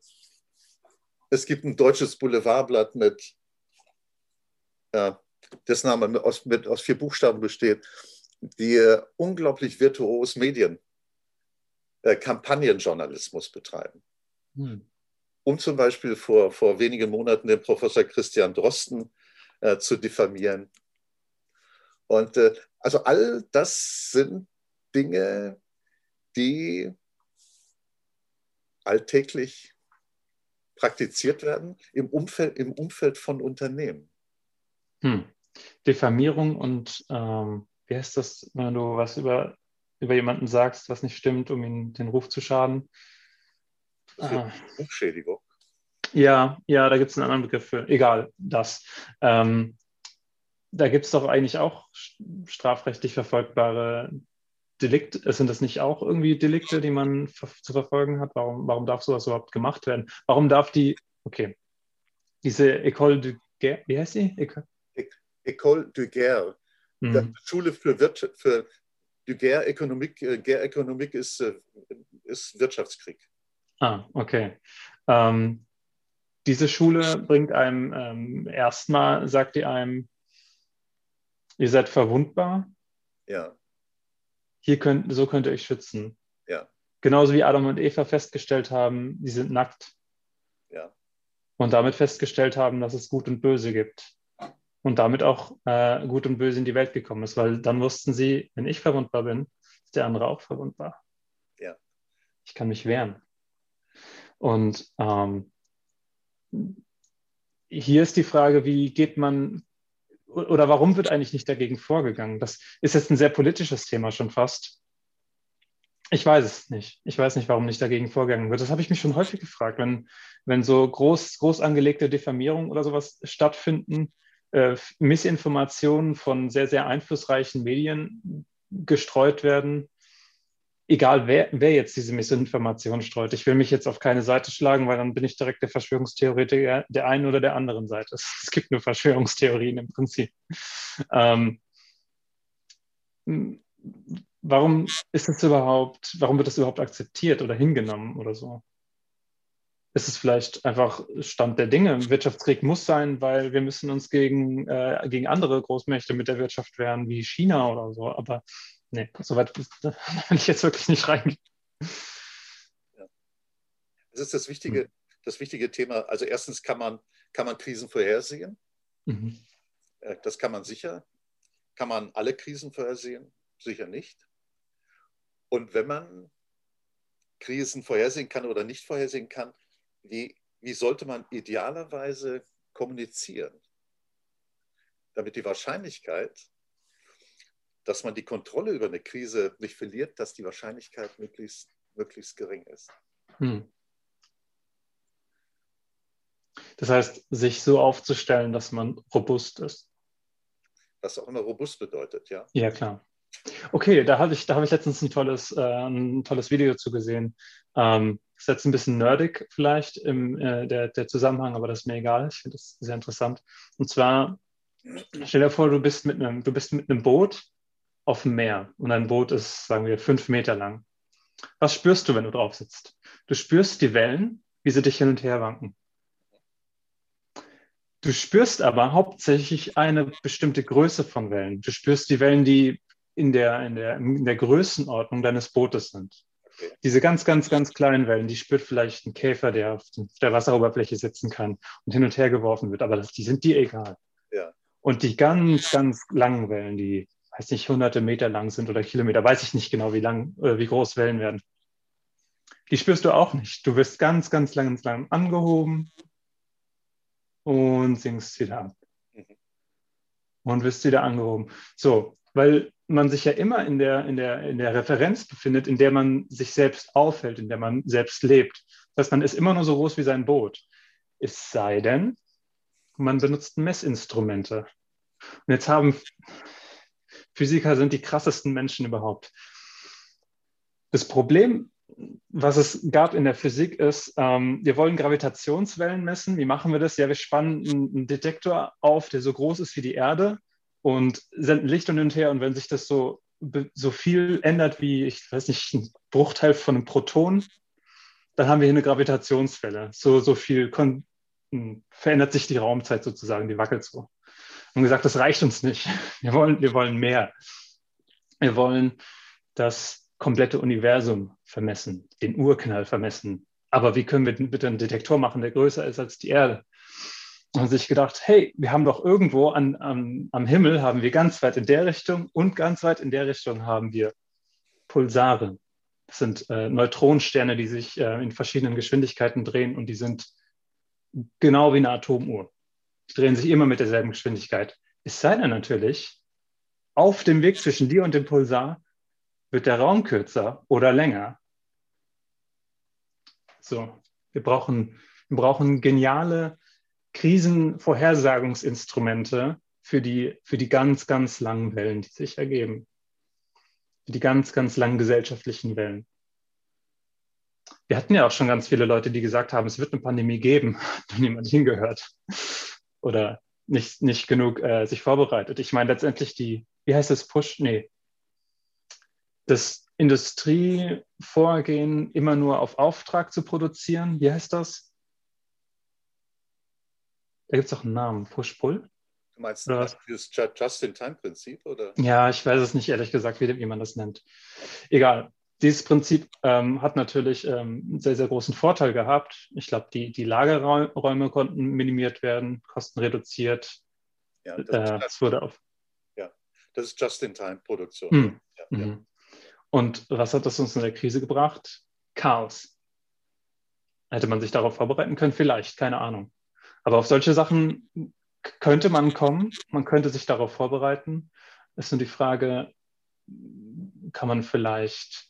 es gibt ein deutsches Boulevardblatt mit, ja, dessen Name aus, mit, aus vier Buchstaben besteht, die äh, unglaublich virtuos Medien, äh, Kampagnenjournalismus betreiben. Hm. Um zum Beispiel vor, vor wenigen Monaten den Professor Christian Drosten äh, zu diffamieren. Und äh, also all das sind Dinge, die alltäglich praktiziert werden im Umfeld, im Umfeld von Unternehmen. Hm. Diffamierung und ähm, wie heißt das, wenn du was über, über jemanden sagst, was nicht stimmt, um ihm den Ruf zu schaden? Ah. Rufschädigung. Ja, ja, da gibt es einen anderen Begriff für. Egal, das. Ähm, da gibt es doch eigentlich auch strafrechtlich verfolgbare Delikte. Sind das nicht auch irgendwie Delikte, die man zu verfolgen hat? Warum, warum darf sowas überhaupt gemacht werden? Warum darf die, okay, diese École de Guerre, wie heißt die? École de Guerre, mhm. Schule für, Wirtschaft, für de Guerre Ökonomik. Äh, Guerre Ökonomik ist, äh, ist Wirtschaftskrieg. Ah, okay. Ähm, diese Schule bringt einem ähm, erstmal, sagt die einem, ihr seid verwundbar. Ja. Hier könnt, so könnt ihr euch schützen. Ja. Genauso wie Adam und Eva festgestellt haben, sie sind nackt. Ja. Und damit festgestellt haben, dass es Gut und Böse gibt und damit auch äh, gut und böse in die Welt gekommen ist, weil dann wussten sie, wenn ich verwundbar bin, ist der andere auch verwundbar. Ja. Ich kann mich wehren. Und ähm, hier ist die Frage, wie geht man oder warum wird eigentlich nicht dagegen vorgegangen? Das ist jetzt ein sehr politisches Thema schon fast. Ich weiß es nicht. Ich weiß nicht, warum nicht dagegen vorgegangen wird. Das habe ich mich schon häufig gefragt, wenn, wenn so groß, groß angelegte Diffamierungen oder sowas stattfinden, äh, Missinformationen von sehr, sehr einflussreichen Medien gestreut werden. Egal, wer, wer jetzt diese Missinformation streut. Ich will mich jetzt auf keine Seite schlagen, weil dann bin ich direkt der Verschwörungstheoretiker der einen oder der anderen Seite. <laughs> Es gibt nur Verschwörungstheorien im Prinzip. Ähm, warum ist es überhaupt, warum wird das überhaupt akzeptiert oder hingenommen oder so? Ist es vielleicht einfach Stand der Dinge. Wirtschaftskrieg muss sein, weil wir müssen uns gegen, äh, gegen andere Großmächte mit der Wirtschaft wehren, wie China oder so. Aber nee, soweit will <laughs> ich jetzt wirklich nicht reingehen. Ja. Das ist das wichtige, hm. das wichtige Thema. Also erstens kann man, kann man Krisen vorhersehen. Mhm. Äh, das kann man sicher. Kann man alle Krisen vorhersehen? Sicher nicht. Und wenn man Krisen vorhersehen kann oder nicht vorhersehen kann, wie, wie sollte man idealerweise kommunizieren, damit die Wahrscheinlichkeit, dass man die Kontrolle über eine Krise nicht verliert, dass die Wahrscheinlichkeit möglichst, möglichst gering ist. Hm. Das heißt, sich so aufzustellen, dass man robust ist. Was auch immer robust bedeutet, ja. Ja, klar. Okay, da habe ich, hab ich letztens ein tolles, äh, ein tolles Video zu gesehen. Ähm, ist jetzt ein bisschen nerdig vielleicht im äh, der, der Zusammenhang, aber das ist mir egal. Ich finde das sehr interessant. Und zwar, stell dir vor, du bist mit einem, du bist mit einem Boot auf dem Meer und ein Boot ist, sagen wir, fünf Meter lang. Was spürst du, wenn du drauf sitzt? Du spürst die Wellen, wie sie dich hin und her wanken. Du spürst aber hauptsächlich eine bestimmte Größe von Wellen. Du spürst die Wellen, die in der, in der, in der Größenordnung deines Bootes sind. Okay. Diese ganz, ganz, ganz kleinen Wellen, die spürt vielleicht ein Käfer, der auf der Wasseroberfläche sitzen kann und hin und her geworfen wird, aber das, die sind dir egal. Ja. Und die ganz, ganz langen Wellen, die, weiß nicht, hunderte Meter lang sind oder Kilometer, weiß ich nicht genau, wie lang, äh, wie groß Wellen werden. Die spürst du auch nicht. Du wirst ganz, ganz lang, ganz lang angehoben und sinkst wieder ab. Mhm. Und wirst wieder angehoben. So, weil man sich ja immer in der, in, der, in der Referenz befindet, in der man sich selbst aufhält, in der man selbst lebt. Das heißt, man ist immer nur so groß wie sein Boot. Es sei denn, man benutzt Messinstrumente. Und jetzt haben Physiker sind die krassesten Menschen überhaupt. Das Problem, was es gab in der Physik, ist, ähm, wir wollen Gravitationswellen messen. Wie machen wir das? Ja, wir spannen einen Detektor auf, der so groß ist wie die Erde und senden Licht hin und her. Und wenn sich das so, so viel ändert wie, ich weiß nicht, ein Bruchteil von einem Proton, dann haben wir hier eine Gravitationswelle. So, so viel hm, verändert sich die Raumzeit sozusagen, die wackelt so. Und gesagt, das reicht uns nicht. <laughs> Wir wollen, wir wollen mehr. Wir wollen das komplette Universum vermessen, den Urknall vermessen. Aber wie können wir bitte einen Detektor machen, der größer ist als die Erde? Und sich gedacht, hey, wir haben doch irgendwo an, an, am Himmel, haben wir ganz weit in der Richtung und ganz weit in der Richtung haben wir Pulsare. Das sind äh, Neutronensterne, die sich äh, in verschiedenen Geschwindigkeiten drehen und die sind genau wie eine Atomuhr. Die drehen sich immer mit derselben Geschwindigkeit. Es sei denn natürlich, auf dem Weg zwischen dir und dem Pulsar wird der Raum kürzer oder länger. So, wir brauchen, wir brauchen geniale Krisenvorhersagungsinstrumente für die, für die ganz, ganz langen Wellen, die sich ergeben. Für die ganz, ganz langen gesellschaftlichen Wellen. Wir hatten ja auch schon ganz viele Leute, die gesagt haben, es wird eine Pandemie geben, <laughs> hat niemand hingehört. Oder nicht, nicht genug äh, sich vorbereitet. Ich meine letztendlich die, wie heißt das, Push? Nee. Das Industrievorgehen immer nur auf Auftrag zu produzieren, wie heißt das? Da gibt es auch einen Namen, Push-Pull. Du meinst das Just-in-Time-Prinzip? oder? Ja, ich weiß es nicht ehrlich gesagt, wie, wie man das nennt. Egal. Dieses Prinzip ähm, hat natürlich ähm, einen sehr, sehr großen Vorteil gehabt. Ich glaube, die, die Lagerräume konnten minimiert werden, Kosten reduziert. Ja, das, äh, es wurde auf. Ja, das ist Just-in-Time-Produktion. Hm. Ja, mhm. ja. Und was hat das uns in der Krise gebracht? Chaos. Hätte man sich darauf vorbereiten können? Vielleicht, keine Ahnung. Aber auf solche Sachen könnte man kommen, man könnte sich darauf vorbereiten. Ist nur die Frage, kann man vielleicht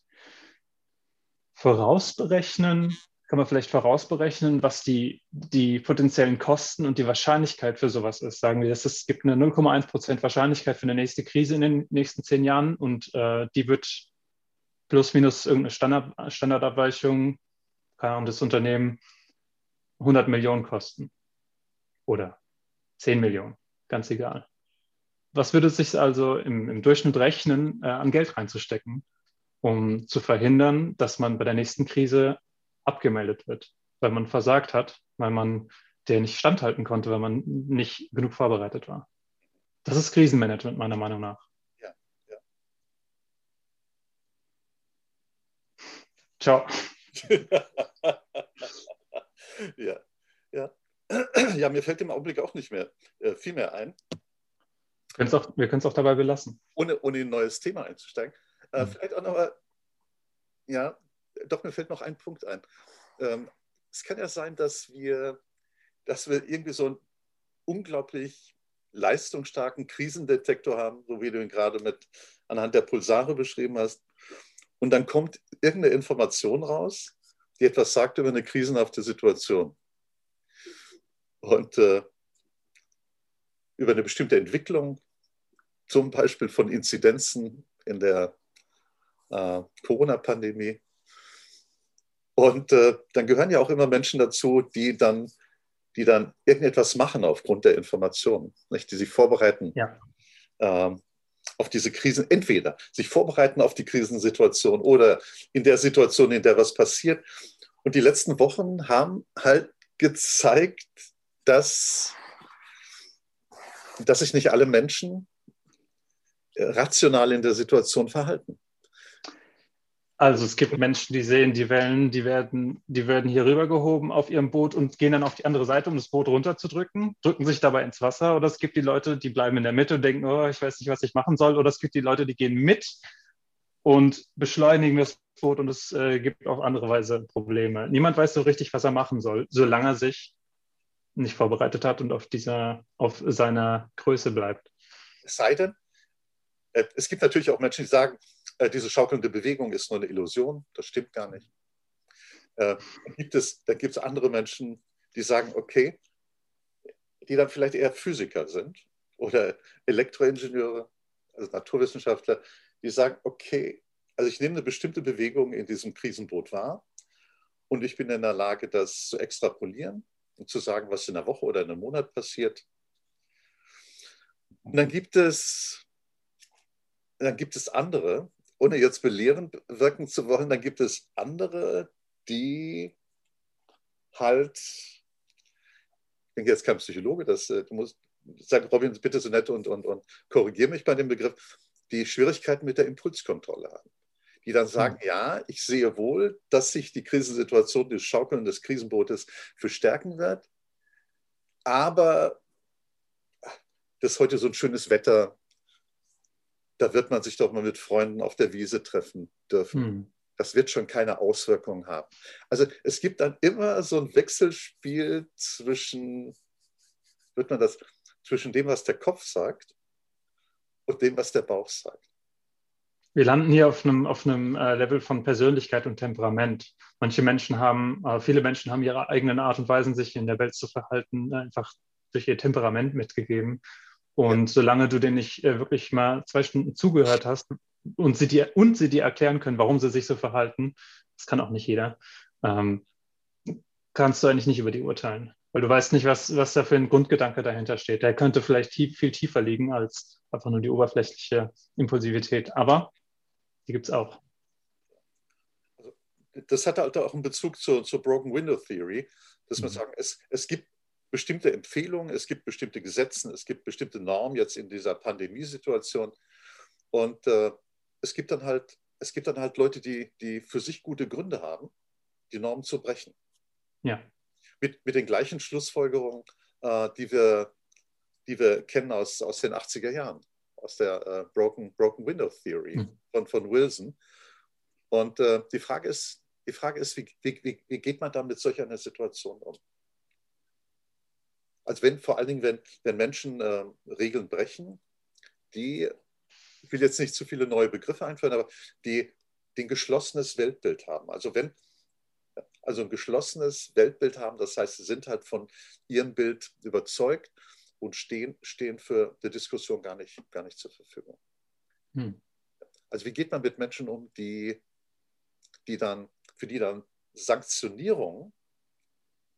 vorausberechnen, kann man vielleicht vorausberechnen, was die, die potenziellen Kosten und die Wahrscheinlichkeit für sowas ist. Sagen wir, es gibt eine 0,1 Prozent Wahrscheinlichkeit für eine nächste Krise in den nächsten zehn Jahren und äh, die wird plus minus irgendeine Standard, Standardabweichung, Ahnung, das Unternehmen 100 Millionen kosten oder 10 Millionen, ganz egal. Was würde es sich also im, im Durchschnitt rechnen, äh, an Geld reinzustecken, um zu verhindern, dass man bei der nächsten Krise abgemeldet wird, weil man versagt hat, weil man der nicht standhalten konnte, weil man nicht genug vorbereitet war. Das ist Krisenmanagement meiner Meinung nach. Ja, ja. Ciao. <laughs> ja, ja. Ja, mir fällt im Augenblick auch nicht mehr äh, viel mehr ein. Auch, wir können es auch dabei belassen. Ohne, ohne ein neues Thema einzusteigen. Äh, mhm. Vielleicht auch nochmal, ja, doch, mir fällt noch ein Punkt ein. Ähm, es kann ja sein, dass wir, dass wir irgendwie so einen unglaublich leistungsstarken Krisendetektor haben, so wie du ihn gerade mit anhand der Pulsare beschrieben hast. Und dann kommt irgendeine Information raus, die etwas sagt über eine krisenhafte Situation und äh, über eine bestimmte Entwicklung, zum Beispiel von Inzidenzen in der äh, Corona-Pandemie. Und äh, dann gehören ja auch immer Menschen dazu, die dann, die dann irgendetwas machen aufgrund der Informationen, nicht? die sich vorbereiten ja. ähm, auf diese Krisen, entweder sich vorbereiten auf die Krisensituation oder in der Situation, in der was passiert. Und die letzten Wochen haben halt gezeigt, dass dass sich nicht alle Menschen äh, rational in der Situation verhalten. Also es gibt Menschen, die sehen die Wellen, die werden, die werden hier rübergehoben auf ihrem Boot und gehen dann auf die andere Seite, um das Boot runterzudrücken, drücken sich dabei ins Wasser. Oder es gibt die Leute, die bleiben in der Mitte und denken, oh, ich weiß nicht, was ich machen soll. Oder es gibt die Leute, die gehen mit und beschleunigen das Boot und es äh, gibt auf andere Weise Probleme. Niemand weiß so richtig, was er machen soll, solange er sich nicht vorbereitet hat und auf dieser, auf seiner Größe bleibt. Es sei denn, äh, es gibt natürlich auch Menschen, die sagen, äh, diese schaukelnde Bewegung ist nur eine Illusion, das stimmt gar nicht. Äh, dann gibt es, dann gibt es andere Menschen, die sagen, okay, die dann vielleicht eher Physiker sind oder Elektroingenieure, also Naturwissenschaftler, die sagen, okay, also ich nehme eine bestimmte Bewegung in diesem Krisenboot wahr und ich bin in der Lage, das zu extrapolieren und zu sagen, was in einer Woche oder in einem Monat passiert. Und dann gibt es, dann gibt es andere, ohne jetzt belehrend wirken zu wollen, dann gibt es andere, die halt, ich bin jetzt kein Psychologe, das, äh, du musst, sag Robin, bitte so nett und, und, und korrigiere mich bei dem Begriff, die Schwierigkeiten mit der Impulskontrolle haben. Die dann sagen, mhm. ja, ich sehe wohl, dass sich die Krisensituation des Schaukeln des Krisenbootes verstärken wird, aber das ist heute so ein schönes Wetter, da wird man sich doch mal mit Freunden auf der Wiese treffen dürfen. Hm. Das wird schon keine Auswirkungen haben. Also es gibt dann immer so ein Wechselspiel zwischen, wird man das, zwischen dem, was der Kopf sagt und dem, was der Bauch sagt. Wir landen hier auf einem, auf einem äh, Level von Persönlichkeit und Temperament. Manche Menschen haben, äh, viele Menschen haben ihre eigenen Art und Weisen, sich in der Welt zu verhalten, einfach durch ihr Temperament mitgegeben. Und ja. solange du denen nicht äh, wirklich mal zwei Stunden zugehört hast und sie, dir, und sie dir erklären können, warum sie sich so verhalten, das kann auch nicht jeder, ähm, kannst du eigentlich nicht über die urteilen. Weil du weißt nicht, was, was da für ein Grundgedanke dahinter steht. Der könnte vielleicht tief, viel tiefer liegen als einfach nur die oberflächliche Impulsivität. Aber die gibt es auch. Das hat halt auch einen Bezug zur, zur Broken Window Theory, dass man mhm. sagen, es, es gibt bestimmte Empfehlungen, es gibt bestimmte Gesetze, es gibt bestimmte Normen jetzt in dieser Pandemiesituation. Und äh, es, gibt dann halt, es gibt dann halt Leute, die, die für sich gute Gründe haben, die Normen zu brechen. Ja. Mit, mit den gleichen Schlussfolgerungen, äh, die, wir, die wir kennen aus, aus den 80er Jahren, aus der äh, Broken, Broken Window Theory mhm. von, von Wilson. Und äh, die Frage ist, die Frage ist wie, wie, wie geht man da mit solch einer Situation um? Also wenn vor allen Dingen, wenn, wenn Menschen äh, Regeln brechen, die, ich will jetzt nicht zu viele neue Begriffe einführen, aber die, die ein geschlossenes Weltbild haben. Also wenn, also ein geschlossenes Weltbild haben, das heißt, sie sind halt von ihrem Bild überzeugt und stehen, stehen für die Diskussion gar nicht, gar nicht zur Verfügung. Hm. Also wie geht man mit Menschen um, die, die dann, für die dann Sanktionierung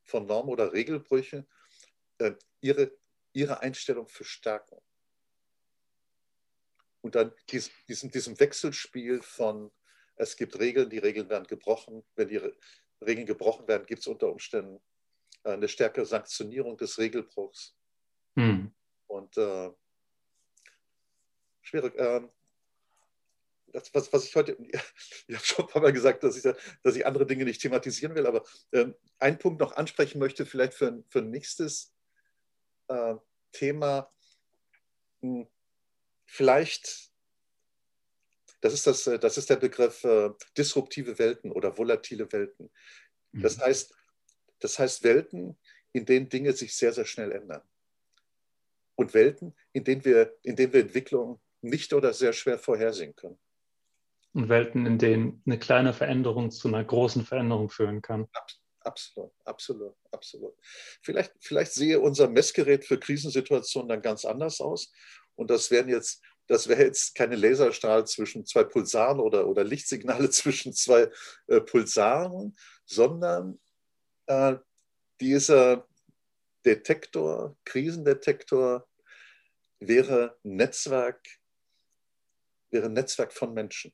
von Norm- oder Regelbrüche äh, ihre, ihre Einstellung verstärken. Und dann dies, diesem, diesem Wechselspiel von, es gibt Regeln, die Regeln werden gebrochen. Wenn die Regeln gebrochen werden, gibt es unter Umständen äh, eine stärkere Sanktionierung des Regelbruchs. Hm. Und äh, schwierig. Äh, das, was, was ich heute, <laughs> ich habe schon ein paar Mal gesagt, dass ich, dass ich andere Dinge nicht thematisieren will, aber äh, einen Punkt noch ansprechen möchte, vielleicht für, für ein nächstes äh, Thema hm, vielleicht, das ist, das, das ist der Begriff äh, disruptive Welten oder volatile Welten. Das, mhm. heißt, das heißt Welten, in denen Dinge sich sehr, sehr schnell ändern. Und Welten, in denen wir, in denen wir Entwicklung nicht oder sehr schwer vorhersehen können. Und Welten, in denen eine kleine Veränderung zu einer großen Veränderung führen kann. Absolut, absolut, absolut. Vielleicht, vielleicht sehe unser Messgerät für Krisensituationen dann ganz anders aus. Und das wären jetzt, das wäre jetzt keine Laserstrahl zwischen zwei Pulsaren oder, oder Lichtsignale <laughs> zwischen zwei äh, Pulsaren, sondern äh, dieser Detektor, Krisendetektor, wäre Netzwerk, wäre Netzwerk von Menschen,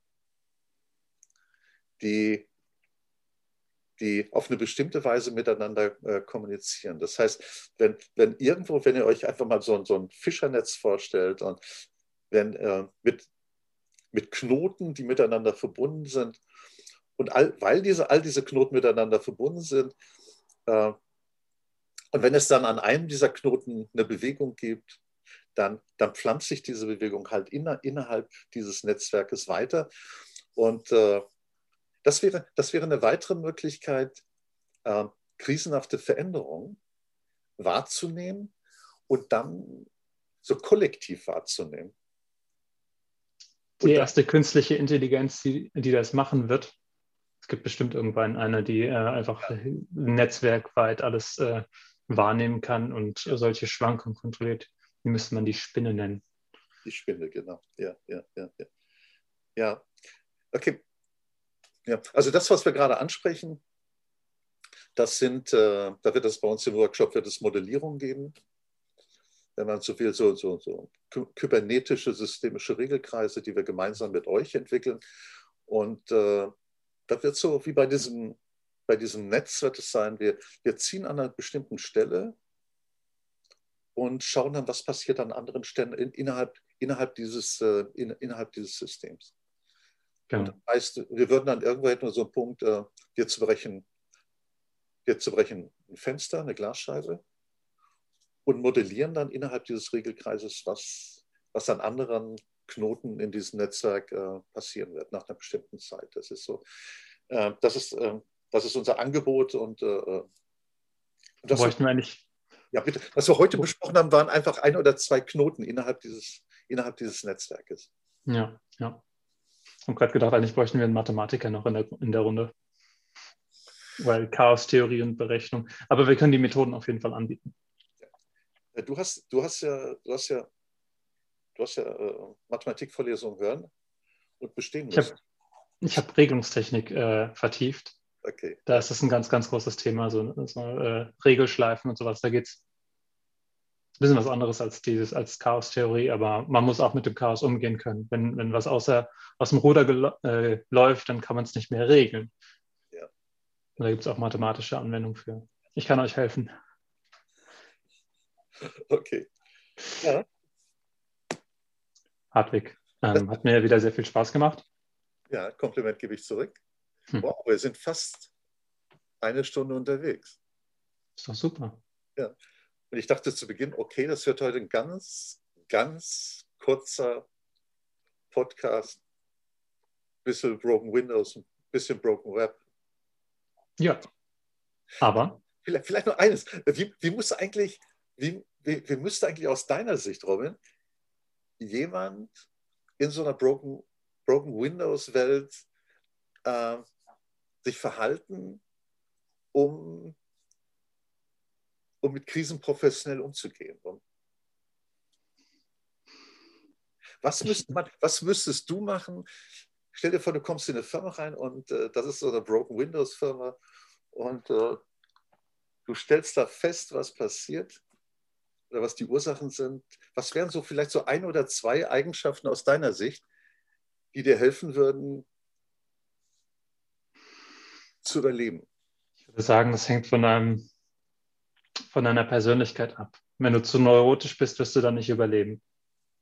die die auf eine bestimmte Weise miteinander äh, kommunizieren. Das heißt, wenn, wenn irgendwo, wenn ihr euch einfach mal so, so ein Fischernetz vorstellt und wenn äh, mit, mit Knoten, die miteinander verbunden sind, und all, weil diese, all diese Knoten miteinander verbunden sind, äh, und wenn es dann an einem dieser Knoten eine Bewegung gibt, dann, dann pflanzt sich diese Bewegung halt inner, innerhalb dieses Netzwerkes weiter. Und äh, das, wäre, das wäre eine weitere Möglichkeit, äh, krisenhafte Veränderungen wahrzunehmen und dann so kollektiv wahrzunehmen. Die erste künstliche Intelligenz, die, die das machen wird, es gibt bestimmt irgendwann eine, die äh, einfach ja. netzwerkweit alles äh, wahrnehmen kann und solche Schwankungen kontrolliert. Die müsste man die Spinne nennen. Die Spinne, genau. Ja, ja, ja, ja. Ja, okay. Ja, also das, was wir gerade ansprechen, das sind, äh, da wird es bei uns im Workshop wird es Modellierung geben. Wenn man so viel so, so, so kybernetische systemische Regelkreise, die wir gemeinsam mit euch entwickeln. Und äh, da wird so wie bei diesem, bei diesem Netz wird es sein, wir, wir ziehen an einer bestimmten Stelle und schauen dann, was passiert an anderen Stellen in, innerhalb, innerhalb, dieses, äh, in, innerhalb dieses Systems. Genau. Und das heißt, wir würden dann irgendwo hätten wir so einen Punkt, äh, wir zerbrechen, wir zerbrechen ein Fenster, eine Glasscheibe und modellieren dann innerhalb dieses Regelkreises, was, was an anderen Knoten in diesem Netzwerk äh, passieren wird nach einer bestimmten Zeit. Das ist so, das, ist, das ist unser Angebot und, das bräuchten wir eigentlich. Ja, bitte. Was wir heute besprochen haben, waren einfach ein oder zwei Knoten innerhalb dieses, innerhalb dieses Netzwerkes. Ja, ja. Ich habe gerade gedacht, eigentlich bräuchten wir einen Mathematiker noch in der, in der Runde. Weil Chaos-Theorie und Berechnung. Aber wir können die Methoden auf jeden Fall anbieten. Du hast, du hast ja, du hast ja, du hast ja äh, Mathematikvorlesungen hören und bestehen müssen. Ich habe hab Regelungstechnik äh, vertieft. Okay. Da ist das ein ganz, ganz großes Thema, so, so äh, Regelschleifen und sowas. Da geht es ein bisschen was anderes als dieses, als Chaos-Theorie, aber man muss auch mit dem Chaos umgehen können. Wenn, wenn was außer, aus dem Ruder äh, läuft, dann kann man es nicht mehr regeln. Ja. Und da gibt es auch mathematische Anwendungen für. Ich kann euch helfen. Okay. Ja. Hartwig, ähm, hat mir wieder sehr viel Spaß gemacht. Ja, Kompliment gebe ich zurück. Hm. Wow, wir sind fast eine Stunde unterwegs. Ist doch super. Ja. Und ich dachte zu Beginn, okay, das wird heute ein ganz, ganz kurzer Podcast. Bisschen Broken Windows, ein bisschen Broken Web. Ja. Aber. Vielleicht, vielleicht noch eines. Wie, wie muss eigentlich, wie, wie, wie müsste eigentlich aus deiner Sicht, Robin, jemand in so einer Broken, Broken Windows-Welt äh, sich verhalten, um um mit Krisen professionell umzugehen. was, müsste man, was müsstest du machen? Stell dir vor, du kommst in eine Firma rein und äh, das ist so eine Broken Windows Firma und äh, du stellst da fest, was passiert oder was die Ursachen sind. Was wären so vielleicht so ein oder zwei Eigenschaften aus deiner Sicht, die dir helfen würden, zu überleben? Ich würde sagen, das hängt von einem von deiner Persönlichkeit ab. Wenn du zu neurotisch bist, wirst du dann nicht überleben.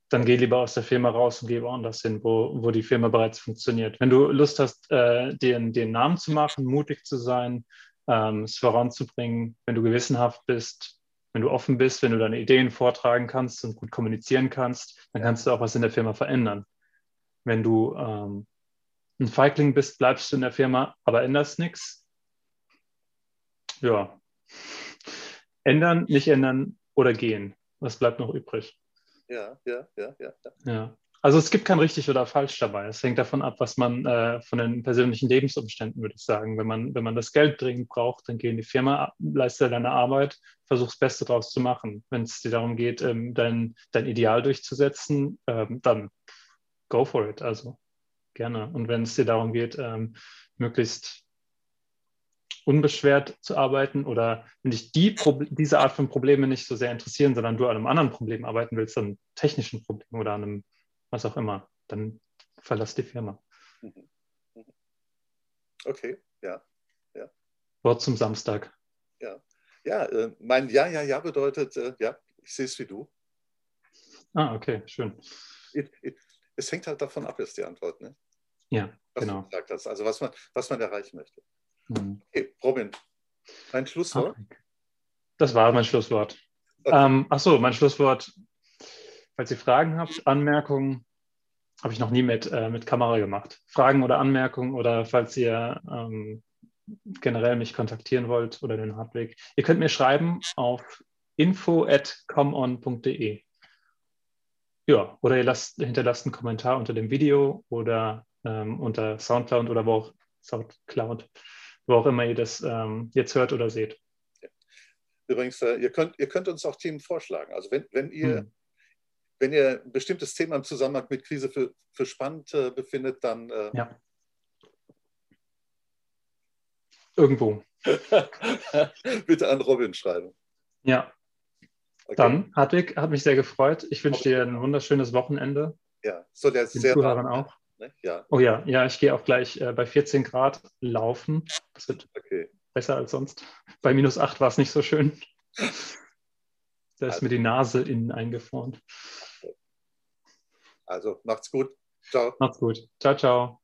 Dann geh lieber aus der Firma raus und geh woanders hin, wo, wo die Firma bereits funktioniert. Wenn du Lust hast, äh, den, den Namen zu machen, mutig zu sein, ähm, es voranzubringen, wenn du gewissenhaft bist, wenn du offen bist, wenn du deine Ideen vortragen kannst und gut kommunizieren kannst, dann kannst du auch was in der Firma verändern. Wenn du ähm, ein Feigling bist, bleibst du in der Firma, aber änderst nichts. Ja, Ändern, nicht ändern oder gehen. Was bleibt noch übrig? Ja, ja, ja, ja. ja. Also es gibt kein richtig oder falsch dabei. Es hängt davon ab, was man äh, von den persönlichen Lebensumständen, würde ich sagen. Wenn man, wenn man das Geld dringend braucht, dann geh in die Firma, leiste deine Arbeit, versuch das Beste draus zu machen. Wenn es dir darum geht, ähm, dein, dein Ideal durchzusetzen, ähm, dann go for it. Also gerne. Und wenn es dir darum geht, ähm, möglichst unbeschwert zu arbeiten oder wenn dich die diese Art von Probleme nicht so sehr interessieren, sondern du an einem anderen Problem arbeiten willst, an einem technischen Problem oder an einem was auch immer, dann verlass die Firma. Mhm. Mhm. Okay, ja, ja. Wort zum Samstag. Ja, ja äh, mein Ja, Ja, Ja bedeutet, äh, ja, ich sehe es wie du. Ah, okay, schön. It, it, es hängt halt davon ab, ist die Antwort. Ne? Ja, was genau. du gesagt hast. Also was man, was man erreichen möchte. Mhm. Okay, Robin, dein Schlusswort? Das war mein Schlusswort. Okay. Ähm, Achso, mein Schlusswort. Falls ihr Fragen habt, Anmerkungen, habe ich noch nie mit, äh, mit Kamera gemacht. Fragen oder Anmerkungen oder falls ihr ähm, generell mich kontaktieren wollt oder den Hartweg, ihr könnt mir schreiben auf info at comeon.de. Ja, oder ihr lasst, hinterlasst einen Kommentar unter dem Video oder ähm, unter Soundcloud oder wo auch Soundcloud, wo auch immer ihr das ähm, jetzt hört oder seht. Übrigens, äh, ihr, könnt, ihr könnt uns auch Themen vorschlagen. Also wenn, wenn ihr hm. wenn ihr ein bestimmtes Thema im Zusammenhang mit Krise für, für spannend äh, befindet, dann äh, ja. irgendwo. <laughs> Bitte an Robin schreiben. Ja. Okay. Dann, Hartwig, hat mich sehr gefreut. Ich wünsche dir ein wunderschönes Wochenende. Ja, soll ja sehr Zuhörern auch. Ne? Ja. Oh ja, ja, ich gehe auch gleich äh, bei 14 Grad laufen. Das wird okay. besser als sonst. Bei minus 8 war es nicht so schön. Da ist also. mir die Nase innen eingefroren. Also macht's gut. Ciao. Macht's gut. Ciao, ciao.